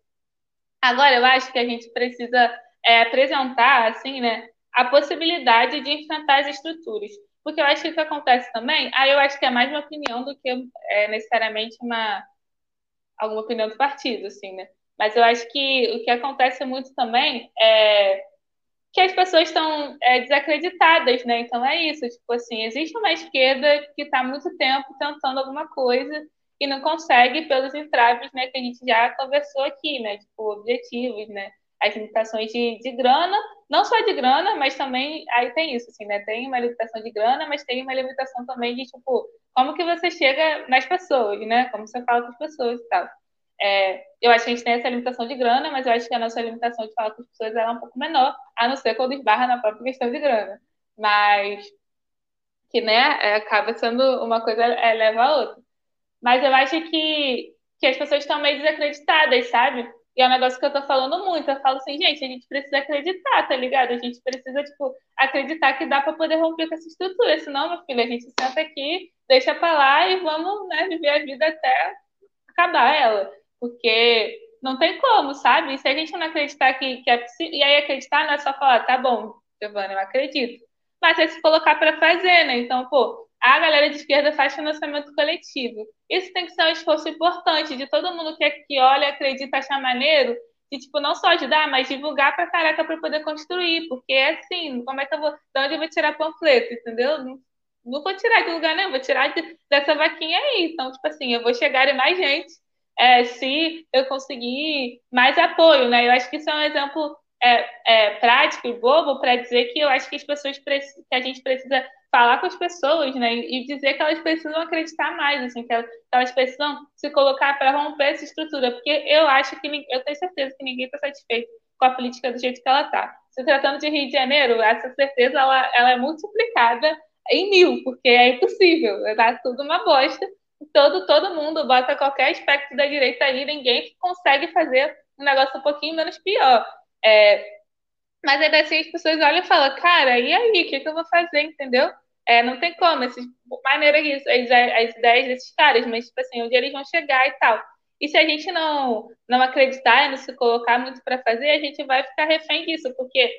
Agora, eu acho que a gente precisa é, apresentar, assim, né, a possibilidade de enfrentar as estruturas. Porque eu acho que o que acontece também, aí eu acho que é mais uma opinião do que é, necessariamente uma alguma opinião do partido, assim, né? Mas eu acho que o que acontece muito também é que as pessoas estão é, desacreditadas, né? Então é isso, tipo assim, existe uma esquerda que está há muito tempo tentando alguma coisa e não consegue pelos entraves, né, que a gente já conversou aqui, né? Tipo, objetivos, né? As limitações de, de grana, não só de grana, mas também aí tem isso, assim, né? Tem uma limitação de grana, mas tem uma limitação também de tipo como que você chega nas pessoas, né? Como você fala com as pessoas e tal. É, eu acho que a gente tem essa limitação de grana, mas eu acho que a nossa limitação de falar com as pessoas é um pouco menor, a não ser quando esbarra na própria questão de grana. Mas que, né, é, acaba sendo uma coisa é, leva a outra. Mas eu acho que, que as pessoas estão meio desacreditadas, sabe? E é um negócio que eu tô falando muito. Eu falo assim, gente, a gente precisa acreditar, tá ligado? A gente precisa, tipo, acreditar que dá para poder romper com essa estrutura. Senão, meu filho, a gente senta aqui, deixa pra lá e vamos, né, viver a vida até acabar ela porque não tem como, sabe? E se a gente não acreditar que, que é possível, e aí acreditar não é só falar, tá bom, Giovana, eu acredito. Mas é se colocar para fazer, né? Então, pô, a galera de esquerda faz financiamento coletivo. Isso tem que ser um esforço importante de todo mundo que, olha, acredita, acha maneiro, de, tipo, não só ajudar, mas divulgar pra caraca para poder construir, porque é assim, como é que eu vou, de onde eu vou tirar panfleto, entendeu? Não, não vou tirar de lugar nenhum, vou tirar de, dessa vaquinha aí. Então, tipo assim, eu vou chegar em mais gente é, se eu conseguir mais apoio, né? Eu acho que isso é um exemplo é, é, prático e bobo para dizer que eu acho que as pessoas que a gente precisa falar com as pessoas, né? E dizer que elas precisam acreditar mais, assim, que elas precisam se colocar para romper essa estrutura, porque eu acho que eu tenho certeza que ninguém está satisfeito com a política do jeito que ela está. Se tratando de Rio de Janeiro, essa certeza ela, ela é multiplicada em mil, porque é impossível, tá tudo uma bosta todo, todo mundo bota qualquer aspecto da direita ali, ninguém consegue fazer um negócio um pouquinho menos pior. É, mas ainda assim as pessoas olham e falam, cara, e aí, o que, que eu vou fazer, entendeu? É, não tem como, esses, maneira que isso, as, as ideias desses caras, mas tipo assim, onde eles vão chegar e tal. E se a gente não, não acreditar e não se colocar muito para fazer, a gente vai ficar refém disso, porque,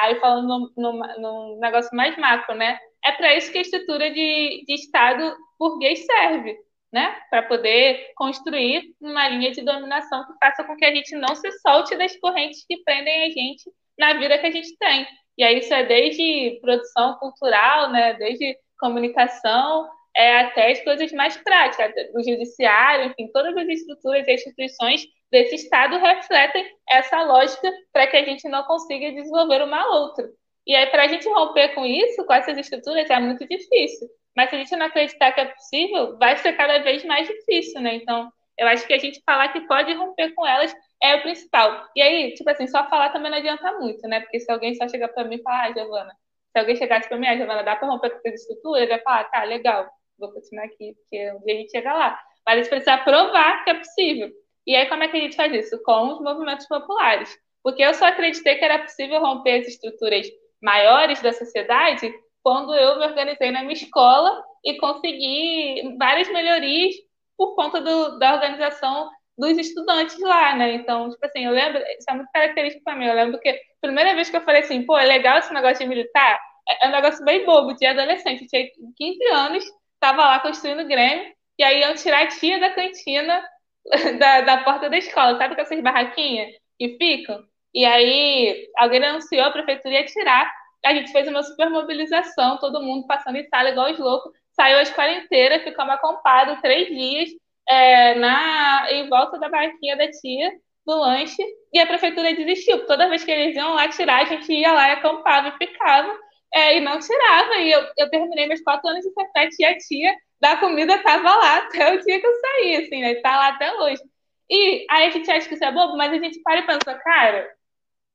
aí falando num, negócio mais macro, né? É para isso que a estrutura de, de Estado burguês serve né? Para poder construir uma linha de dominação que faça com que a gente não se solte das correntes que prendem a gente na vida que a gente tem. E aí isso é desde produção cultural, né? Desde comunicação, é, até as coisas mais práticas, do judiciário, enfim, todas as estruturas e instituições desse Estado refletem essa lógica para que a gente não consiga desenvolver uma outra. E aí, para a gente romper com isso, com essas estruturas, é muito difícil. Mas se a gente não acreditar que é possível, vai ser cada vez mais difícil, né? Então, eu acho que a gente falar que pode romper com elas é o principal. E aí, tipo assim, só falar também não adianta muito, né? Porque se alguém só chegar para mim e falar, ah, Giovana, se alguém chegasse para mim, ah, Giovana, dá para romper com essa estrutura? Eu ia falar, tá, legal, vou continuar aqui, porque um dia a gente chega lá. Mas a gente precisa provar que é possível. E aí, como é que a gente faz isso? Com os movimentos populares. Porque eu só acreditei que era possível romper as estruturas maiores da sociedade quando eu me organizei na minha escola e consegui várias melhorias por conta do, da organização dos estudantes lá, né? Então, tipo assim, eu lembro, isso é muito característico para mim. Eu lembro que a primeira vez que eu falei assim, pô, é legal esse negócio de militar, é, é um negócio bem bobo, de adolescente. Eu tinha 15 anos, estava lá construindo Grêmio, e aí iam tirar a tia da cantina da, da porta da escola, sabe com essas barraquinhas que ficam? E aí alguém anunciou, a prefeitura ia tirar, a gente fez uma super mobilização, todo mundo passando em sala igual os loucos, saiu a escola inteira, ficamos acampados três dias é, na, em volta da barquinha da tia, do lanche, e a prefeitura desistiu. Toda vez que eles iam lá tirar, a gente ia lá e acampava e ficava, é, e não tirava. E eu, eu terminei meus quatro anos de sete e a tia da comida estava lá até o dia que eu saí, assim, né? Tá lá até hoje. E aí a gente acha que isso é bobo, mas a gente para e pensa, cara,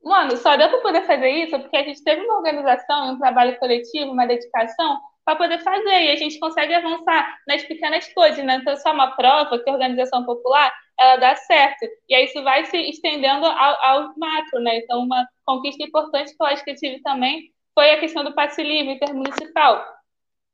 Mano, só deu para poder fazer isso porque a gente teve uma organização, um trabalho coletivo, uma dedicação para poder fazer e a gente consegue avançar nas pequenas coisas, né? Então, só uma prova que a organização popular ela dá certo e aí isso vai se estendendo ao, ao macro, né? Então, uma conquista importante que eu acho que eu tive também foi a questão do passe livre intermunicipal.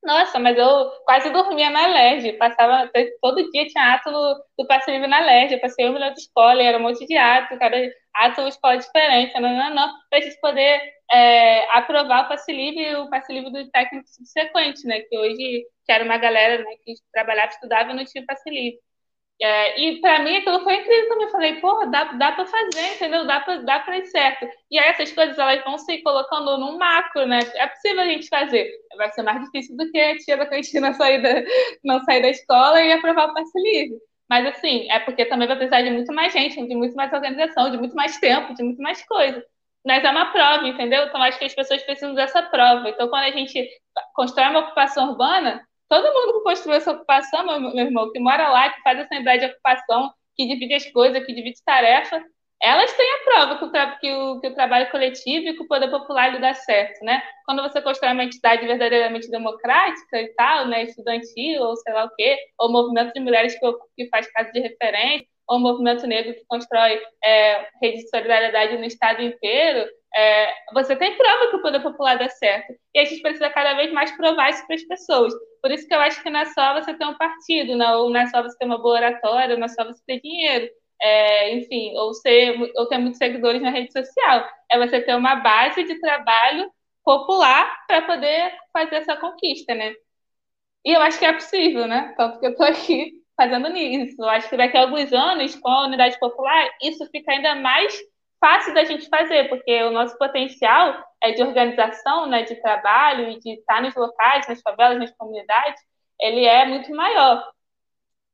Nossa, mas eu quase dormia na LERJ. Passava, todo dia tinha ato do passe livre na LERJ. Eu passei um milhão de escola, era um monte de ato, cada ato escola diferente, não, não, não, para a gente poder é, aprovar o passe livre e o passe livre do técnico subsequente, né? Que hoje, que era uma galera né, que trabalhava, estudava e não tinha passe livre. É, e para mim aquilo foi incrível também. Eu falei, porra, dá, dá para fazer, entendeu? Dá para dá ir certo. E aí essas coisas elas vão se colocando num macro, né? É possível a gente fazer. Vai ser mais difícil do que a tia da cantina sair da, não sair da escola e aprovar o passe livre. Mas assim, é porque também vai precisar de muito mais gente, de muito mais organização, de muito mais tempo, de muito mais coisa. Mas é uma prova, entendeu? Então acho que as pessoas precisam dessa prova. Então, quando a gente constrói uma ocupação urbana, Todo mundo que construiu essa ocupação, meu, meu irmão, que mora lá, que faz essa unidade de ocupação, que divide as coisas, que divide tarefa, elas têm a prova que o, que o, que o trabalho coletivo e que o poder popular lhe dá certo, né? Quando você constrói uma entidade verdadeiramente democrática e tal, né, estudantil, ou sei lá o quê, ou movimento de mulheres que, que faz casa de referência, ou movimento negro que constrói é, rede de solidariedade no estado inteiro, é, você tem prova que o poder popular dá certo. E a gente precisa cada vez mais provar isso para as pessoas. Por isso que eu acho que não é só você ter um partido, não, não é só você ter uma boa oratória, não é só você ter dinheiro. É, enfim, ou, ser, ou ter muitos seguidores na rede social. É você ter uma base de trabalho popular para poder fazer essa conquista, né? E eu acho que é possível, né? Tanto que eu estou aqui fazendo nisso. Eu acho que daqui a alguns anos, com a unidade popular, isso fica ainda mais fácil da gente fazer, porque o nosso potencial é de organização, né, de trabalho e de estar nos locais, nas favelas, nas comunidades, ele é muito maior.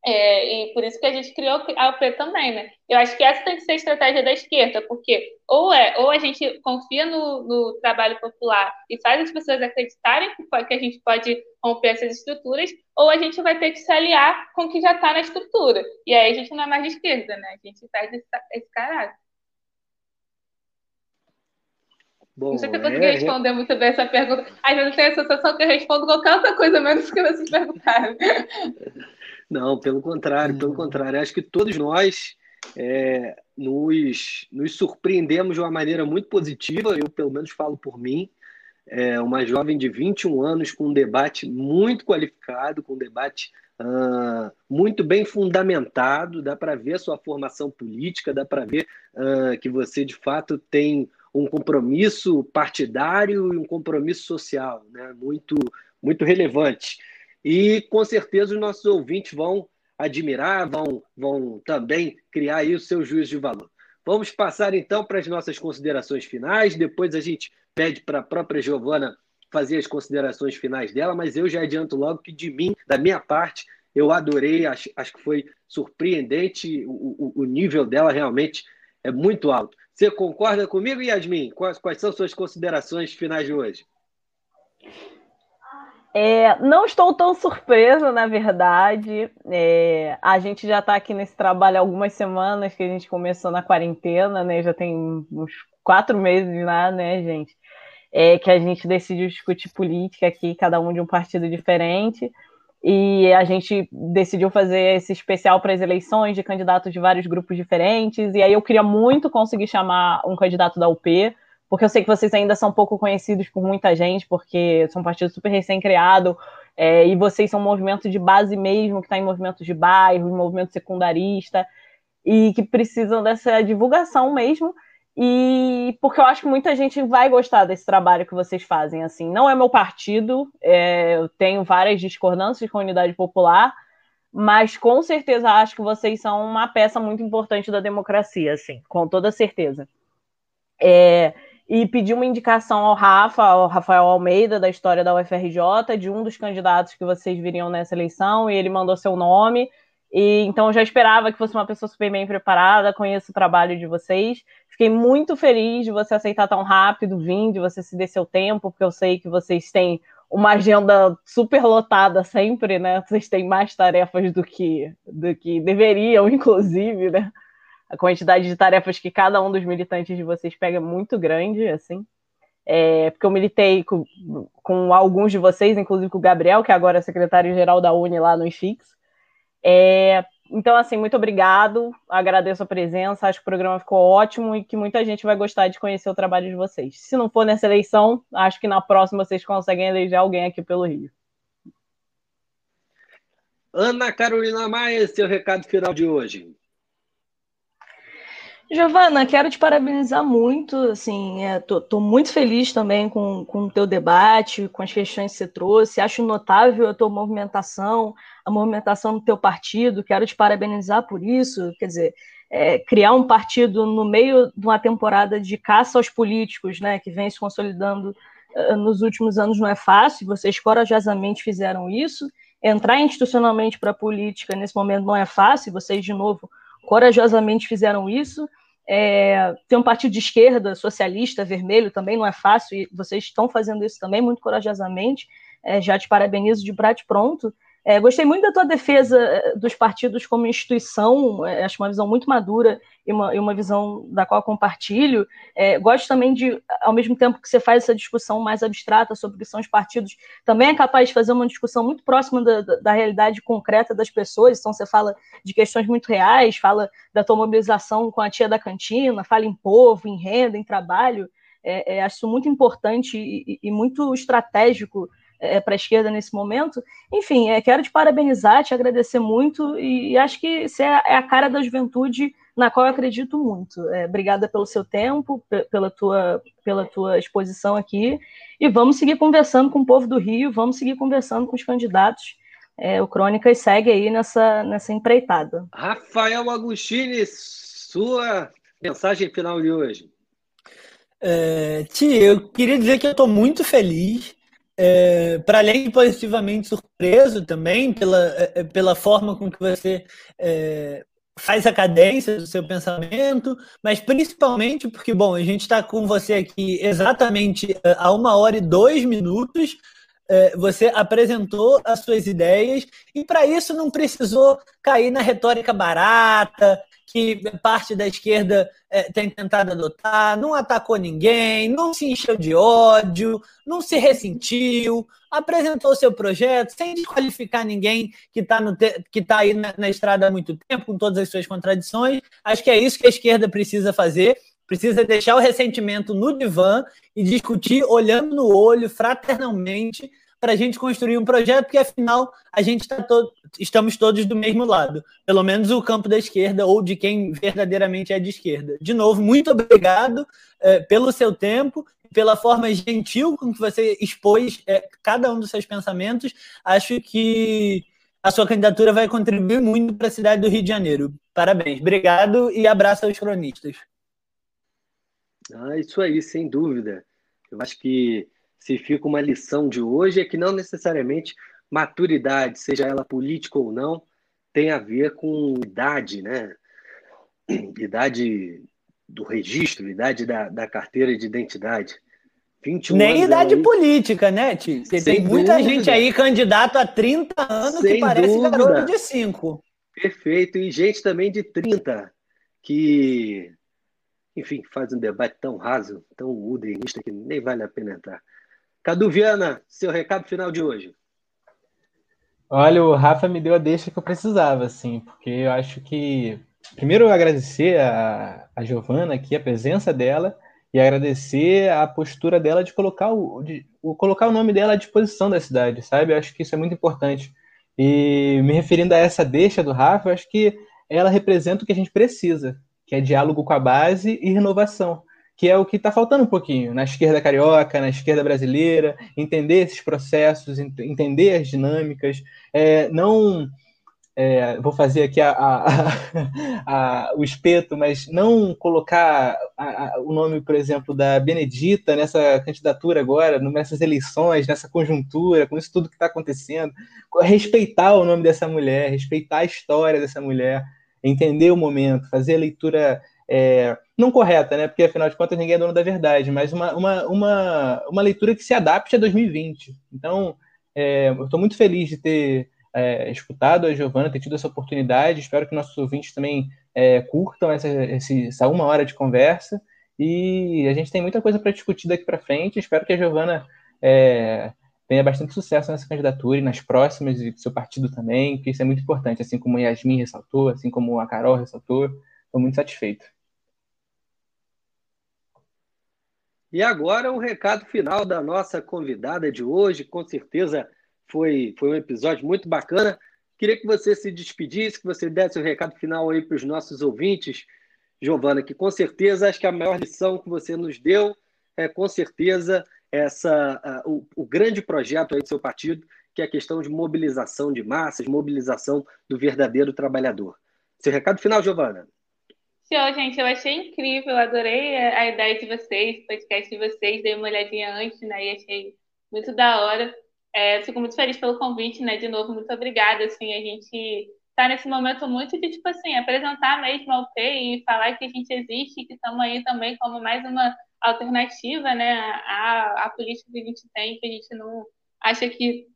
É, e por isso que a gente criou a UP também, né? Eu acho que essa tem que ser a estratégia da esquerda, porque ou é ou a gente confia no, no trabalho popular e faz as pessoas acreditarem que, que a gente pode romper essas estruturas, ou a gente vai ter que se aliar com o que já está na estrutura. E aí a gente não é mais de esquerda, né? A gente perde esse, esse caráter. Bom, não sei se eu consegui é, responder é... muito bem essa pergunta. Às vezes eu tenho a sensação que eu respondo qualquer outra coisa menos que vocês perguntaram. Não, pelo contrário, pelo contrário. Acho que todos nós é, nos, nos surpreendemos de uma maneira muito positiva. Eu, pelo menos, falo por mim. É uma jovem de 21 anos com um debate muito qualificado, com um debate uh, muito bem fundamentado. Dá para ver a sua formação política, dá para ver uh, que você, de fato, tem um compromisso partidário e um compromisso social, né? muito, muito relevante. E com certeza os nossos ouvintes vão admirar, vão, vão também criar aí o seu juízo de valor. Vamos passar então para as nossas considerações finais, depois a gente pede para a própria Giovana fazer as considerações finais dela, mas eu já adianto logo que de mim, da minha parte, eu adorei, acho, acho que foi surpreendente, o, o, o nível dela realmente é muito alto. Você concorda comigo, Yasmin? Quais, quais são suas considerações finais de hoje? É, não estou tão surpresa, na verdade. É, a gente já está aqui nesse trabalho há algumas semanas que a gente começou na quarentena, né? Já tem uns quatro meses lá, né, gente? É, que a gente decidiu discutir política aqui, cada um de um partido diferente e a gente decidiu fazer esse especial para as eleições de candidatos de vários grupos diferentes. E aí eu queria muito conseguir chamar um candidato da UP, porque eu sei que vocês ainda são pouco conhecidos por muita gente, porque são um partido super recém-criado, é, e vocês são um movimento de base mesmo, que está em movimento de bairro, movimento secundarista, e que precisam dessa divulgação mesmo e porque eu acho que muita gente vai gostar desse trabalho que vocês fazem. Assim, não é meu partido, é, eu tenho várias discordâncias com a unidade popular, mas com certeza acho que vocês são uma peça muito importante da democracia, assim, com toda certeza. É, e pedi uma indicação ao Rafa, ao Rafael Almeida, da história da UFRJ, de um dos candidatos que vocês viriam nessa eleição, e ele mandou seu nome. E, então eu já esperava que fosse uma pessoa super bem preparada, conheço o trabalho de vocês. Fiquei muito feliz de você aceitar tão rápido, vir, de você se dê seu tempo, porque eu sei que vocês têm uma agenda super lotada sempre, né? Vocês têm mais tarefas do que, do que deveriam, inclusive, né? A quantidade de tarefas que cada um dos militantes de vocês pega é muito grande, assim. É, porque eu militei com, com, alguns de vocês, inclusive com o Gabriel, que agora é secretário-geral da Uni lá no IFIX. É, então, assim, muito obrigado, agradeço a presença, acho que o programa ficou ótimo e que muita gente vai gostar de conhecer o trabalho de vocês. Se não for nessa eleição, acho que na próxima vocês conseguem eleger alguém aqui pelo Rio. Ana Carolina Maia, seu recado final de hoje. Giovana, quero te parabenizar muito, assim, estou é, muito feliz também com, com o teu debate, com as questões que você trouxe, acho notável a tua movimentação, a movimentação do teu partido, quero te parabenizar por isso, quer dizer, é, criar um partido no meio de uma temporada de caça aos políticos, né, que vem se consolidando uh, nos últimos anos não é fácil, vocês corajosamente fizeram isso, entrar institucionalmente para a política nesse momento não é fácil, vocês, de novo, corajosamente fizeram isso, é, ter um partido de esquerda, socialista, vermelho, também não é fácil, e vocês estão fazendo isso também muito corajosamente. É, já te parabenizo de brate pronto. É, gostei muito da tua defesa é, dos partidos como instituição, é, acho uma visão muito madura e uma, e uma visão da qual compartilho. É, gosto também de, ao mesmo tempo que você faz essa discussão mais abstrata sobre o que são os partidos, também é capaz de fazer uma discussão muito próxima da, da, da realidade concreta das pessoas. Então, você fala de questões muito reais, fala da tua mobilização com a tia da cantina, fala em povo, em renda, em trabalho. É, é, acho muito importante e, e muito estratégico é, para a esquerda nesse momento. Enfim, é, quero te parabenizar, te agradecer muito e, e acho que você é, é a cara da juventude na qual eu acredito muito. É, obrigada pelo seu tempo, pela tua, pela tua exposição aqui e vamos seguir conversando com o povo do Rio, vamos seguir conversando com os candidatos. É, o Crônicas segue aí nessa, nessa empreitada. Rafael Agostini, sua mensagem final de hoje. É, Tia, eu queria dizer que eu estou muito feliz é, para além de positivamente surpreso também pela, é, é, pela forma com que você é, faz a cadência do seu pensamento, mas principalmente porque, bom, a gente está com você aqui exatamente é, há uma hora e dois minutos. É, você apresentou as suas ideias e para isso não precisou cair na retórica barata, que parte da esquerda é, tem tentado adotar, não atacou ninguém, não se encheu de ódio, não se ressentiu, apresentou seu projeto sem desqualificar ninguém que está tá aí na, na estrada há muito tempo, com todas as suas contradições. Acho que é isso que a esquerda precisa fazer precisa deixar o ressentimento no divã e discutir olhando no olho, fraternalmente, para a gente construir um projeto, porque afinal a gente tá todo, estamos todos do mesmo lado, pelo menos o campo da esquerda ou de quem verdadeiramente é de esquerda. De novo, muito obrigado é, pelo seu tempo, pela forma gentil com que você expôs é, cada um dos seus pensamentos. Acho que a sua candidatura vai contribuir muito para a cidade do Rio de Janeiro. Parabéns, obrigado e abraço aos cronistas. Ah, isso aí, sem dúvida. Eu acho que se fica uma lição de hoje é que não necessariamente maturidade, seja ela política ou não, tem a ver com idade, né? Idade do registro, idade da, da carteira de identidade. 21 Nem idade aí. política, né, Ti? Porque tem muita dúvida. gente aí candidato há 30 anos Sem que parece dúvida. garoto de 5. Perfeito. E gente também de 30 que, enfim, faz um debate tão raso, tão udernista que nem vale a pena entrar. Cadu Viana, seu recado final de hoje. Olha, o Rafa me deu a deixa que eu precisava, assim, porque eu acho que. Primeiro, agradecer a, a Giovana aqui, a presença dela, e agradecer a postura dela de colocar o, de, o, colocar o nome dela à disposição da cidade, sabe? Eu acho que isso é muito importante. E me referindo a essa deixa do Rafa, eu acho que ela representa o que a gente precisa, que é diálogo com a base e renovação que é o que está faltando um pouquinho na esquerda carioca, na esquerda brasileira, entender esses processos, entender as dinâmicas, é, não é, vou fazer aqui a, a, a, o espeto, mas não colocar o nome, por exemplo, da Benedita nessa candidatura agora, nessas eleições, nessa conjuntura, com isso tudo que está acontecendo, respeitar o nome dessa mulher, respeitar a história dessa mulher, entender o momento, fazer a leitura é, não correta, né? Porque afinal de contas ninguém é dono da verdade, mas uma, uma, uma, uma leitura que se adapte a 2020. Então, é, eu estou muito feliz de ter é, escutado a Giovana, ter tido essa oportunidade. Espero que nossos ouvintes também é, curtam essa, essa uma hora de conversa. E a gente tem muita coisa para discutir daqui para frente. Espero que a Giovana é, tenha bastante sucesso nessa candidatura e nas próximas, e seu partido também, que isso é muito importante, assim como a Yasmin ressaltou, assim como a Carol ressaltou. Estou muito satisfeito. E agora um recado final da nossa convidada de hoje. Com certeza foi, foi um episódio muito bacana. Queria que você se despedisse, que você desse o um recado final aí para os nossos ouvintes, Giovana, que com certeza acho que a maior lição que você nos deu é com certeza essa uh, o, o, grande projeto aí do seu partido, que é a questão de mobilização de massas, mobilização do verdadeiro trabalhador. Seu recado final, Giovana. Show, gente, eu achei incrível, adorei a ideia de vocês, o podcast de vocês, dei uma olhadinha antes, né, e achei muito da hora. É, fico muito feliz pelo convite, né, de novo, muito obrigada, assim, a gente está nesse momento muito de, tipo assim, apresentar mesmo ao P e falar que a gente existe, que estamos aí também como mais uma alternativa, né, à, à política que a gente tem, que a gente não acha que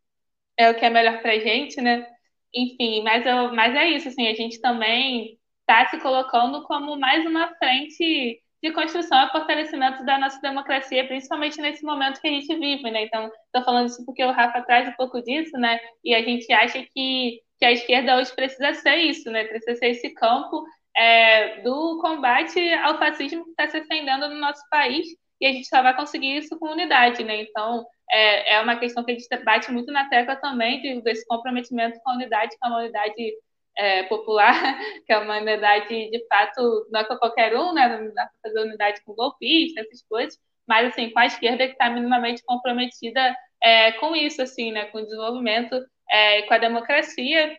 é o que é melhor para a gente, né? Enfim, mas, eu, mas é isso, assim, a gente também está se colocando como mais uma frente de construção e fortalecimento da nossa democracia, principalmente nesse momento que a gente vive, né? Então, estou falando isso porque o Rafa traz um pouco disso, né? E a gente acha que, que a esquerda hoje precisa ser isso, né? Precisa ser esse campo é, do combate ao fascismo que está se estendendo no nosso país e a gente só vai conseguir isso com unidade, né? Então, é, é uma questão que a gente bate muito na tecla também de, desse comprometimento com a unidade, com a unidade é, popular, que é uma unidade de fato, não é para qualquer um, né? Não dá para fazer unidade com golpista, essas coisas, mas assim, com a esquerda que está minimamente comprometida é, com isso, assim, né? Com o desenvolvimento é, com a democracia.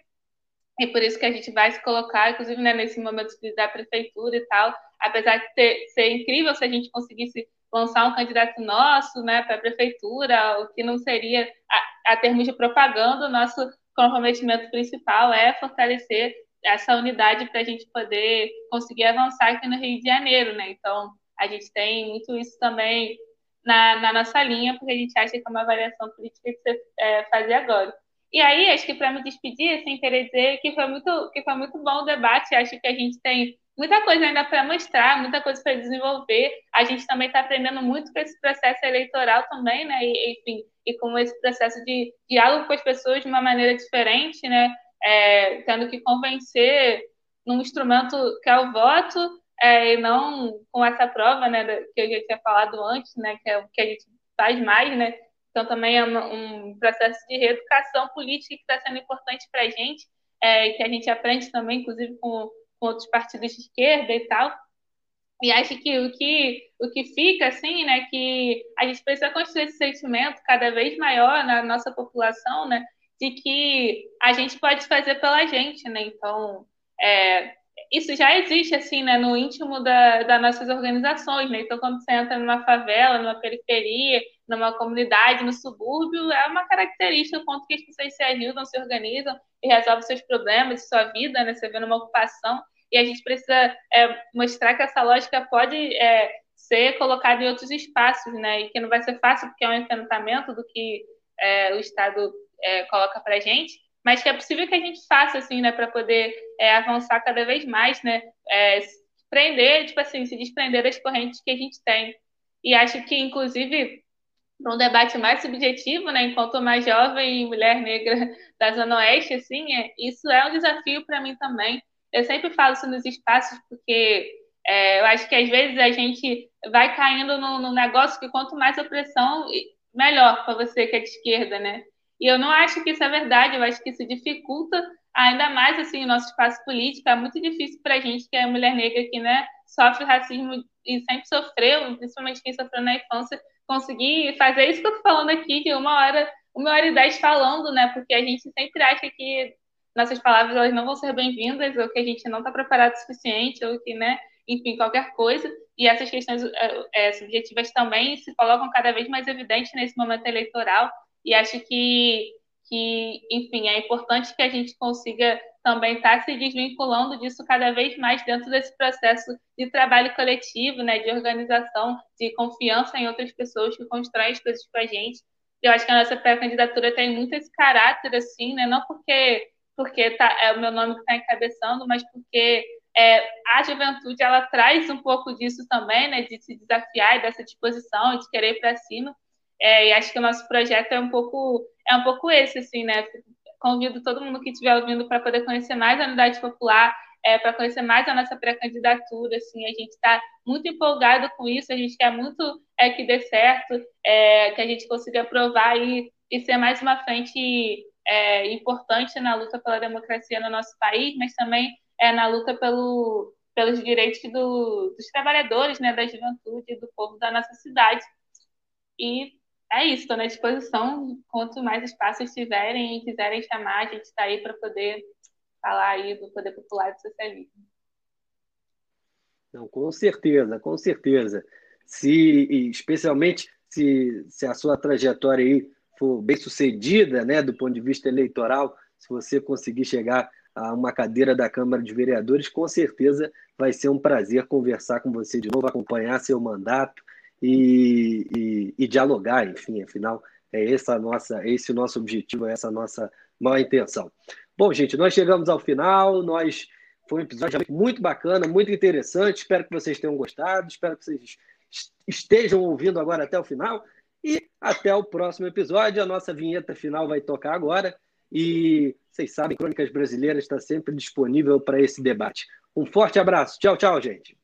E por isso que a gente vai se colocar, inclusive, né, nesse momento da prefeitura e tal, apesar de ter, ser incrível se a gente conseguisse lançar um candidato nosso né, para a prefeitura, o que não seria, a, a termos de propaganda, o nosso comprometimento principal é fortalecer essa unidade para a gente poder conseguir avançar aqui no Rio de Janeiro, né? Então, a gente tem muito isso também na, na nossa linha, porque a gente acha que é uma avaliação política que você é, fazer agora. E aí, acho que para me despedir, assim, querer dizer que foi muito, que foi muito bom o debate, acho que a gente tem muita coisa ainda para mostrar, muita coisa para desenvolver. A gente também está aprendendo muito com esse processo eleitoral também, né? E, enfim, e com esse processo de diálogo com as pessoas de uma maneira diferente, né? É, tendo que convencer num instrumento que é o voto é, e não com essa prova, né? Que eu já tinha falado antes, né? Que é o que a gente faz mais, né? Então também é um processo de reeducação política que está sendo importante para a gente, é, que a gente aprende também, inclusive com com outros partidos de esquerda e tal. E acho que o que, o que fica, assim, né, que a gente precisa construir esse sentimento cada vez maior na nossa população, né, de que a gente pode fazer pela gente, né, então, é, isso já existe, assim, né, no íntimo da, das nossas organizações, né, então quando você entra numa favela, numa periferia, numa comunidade, no subúrbio, é uma característica, o quanto que as pessoas se ajudam, se organizam e resolvem seus problemas, sua vida, né? Você vê numa ocupação, e a gente precisa é, mostrar que essa lógica pode é, ser colocada em outros espaços, né? E que não vai ser fácil, porque é um enfrentamento do que é, o Estado é, coloca para a gente, mas que é possível que a gente faça, assim, né, para poder é, avançar cada vez mais, né? É, prender, tipo assim, se desprender das correntes que a gente tem. E acho que, inclusive, para um debate mais subjetivo, né, enquanto mais jovem mulher negra da Zona Oeste, assim, é, isso é um desafio para mim também. Eu sempre falo isso nos espaços, porque é, eu acho que às vezes a gente vai caindo no, no negócio que quanto mais opressão, melhor para você que é de esquerda, né? E eu não acho que isso é verdade, eu acho que isso dificulta ainda mais assim o nosso espaço político. É muito difícil para a gente, que é mulher negra, que né, sofre racismo e sempre sofreu, principalmente quem sofreu na infância, conseguir fazer isso que eu tô falando aqui, de uma hora, uma hora e dez falando, né? Porque a gente sempre acha que nossas palavras elas não vão ser bem-vindas, ou que a gente não está preparado o suficiente, ou que, né, enfim, qualquer coisa. E essas questões é, subjetivas também se colocam cada vez mais evidentes nesse momento eleitoral. E acho que, que enfim, é importante que a gente consiga também estar tá se desvinculando disso cada vez mais dentro desse processo de trabalho coletivo, né, de organização, de confiança em outras pessoas que constroem as coisas com a gente. Eu acho que a nossa pré-candidatura tem muito esse caráter, assim, né, não porque, porque tá, é o meu nome que está encabeçando, mas porque é, a juventude ela traz um pouco disso também, né, de se desafiar, dessa disposição, de querer ir para cima. É, e acho que o nosso projeto é um pouco é um pouco esse, assim, né? convido todo mundo que estiver ouvindo para poder conhecer mais a Unidade Popular, é, para conhecer mais a nossa pré-candidatura. Assim, a gente está muito empolgado com isso, a gente quer muito é, que dê certo, é, que a gente consiga aprovar e, e ser mais uma frente é, importante na luta pela democracia no nosso país, mas também é na luta pelo, pelos direitos do, dos trabalhadores, né, da juventude, do povo da nossa cidade. E é isso, estou na disposição. Quanto mais espaços tiverem e quiserem chamar, a gente está aí para poder falar aí do poder popular do socialismo. Não, com certeza, com certeza. Se, especialmente se, se a sua trajetória aí for bem sucedida, né, do ponto de vista eleitoral, se você conseguir chegar a uma cadeira da Câmara de Vereadores, com certeza vai ser um prazer conversar com você de novo, acompanhar seu mandato e, e, e dialogar, enfim, afinal, é essa nossa, esse o nosso objetivo, é essa nossa maior intenção. Bom, gente, nós chegamos ao final, nós foi um episódio muito bacana, muito interessante. Espero que vocês tenham gostado, espero que vocês estejam ouvindo agora até o final. E até o próximo episódio. A nossa vinheta final vai tocar agora. E vocês sabem, Crônicas Brasileiras está sempre disponível para esse debate. Um forte abraço. Tchau, tchau, gente.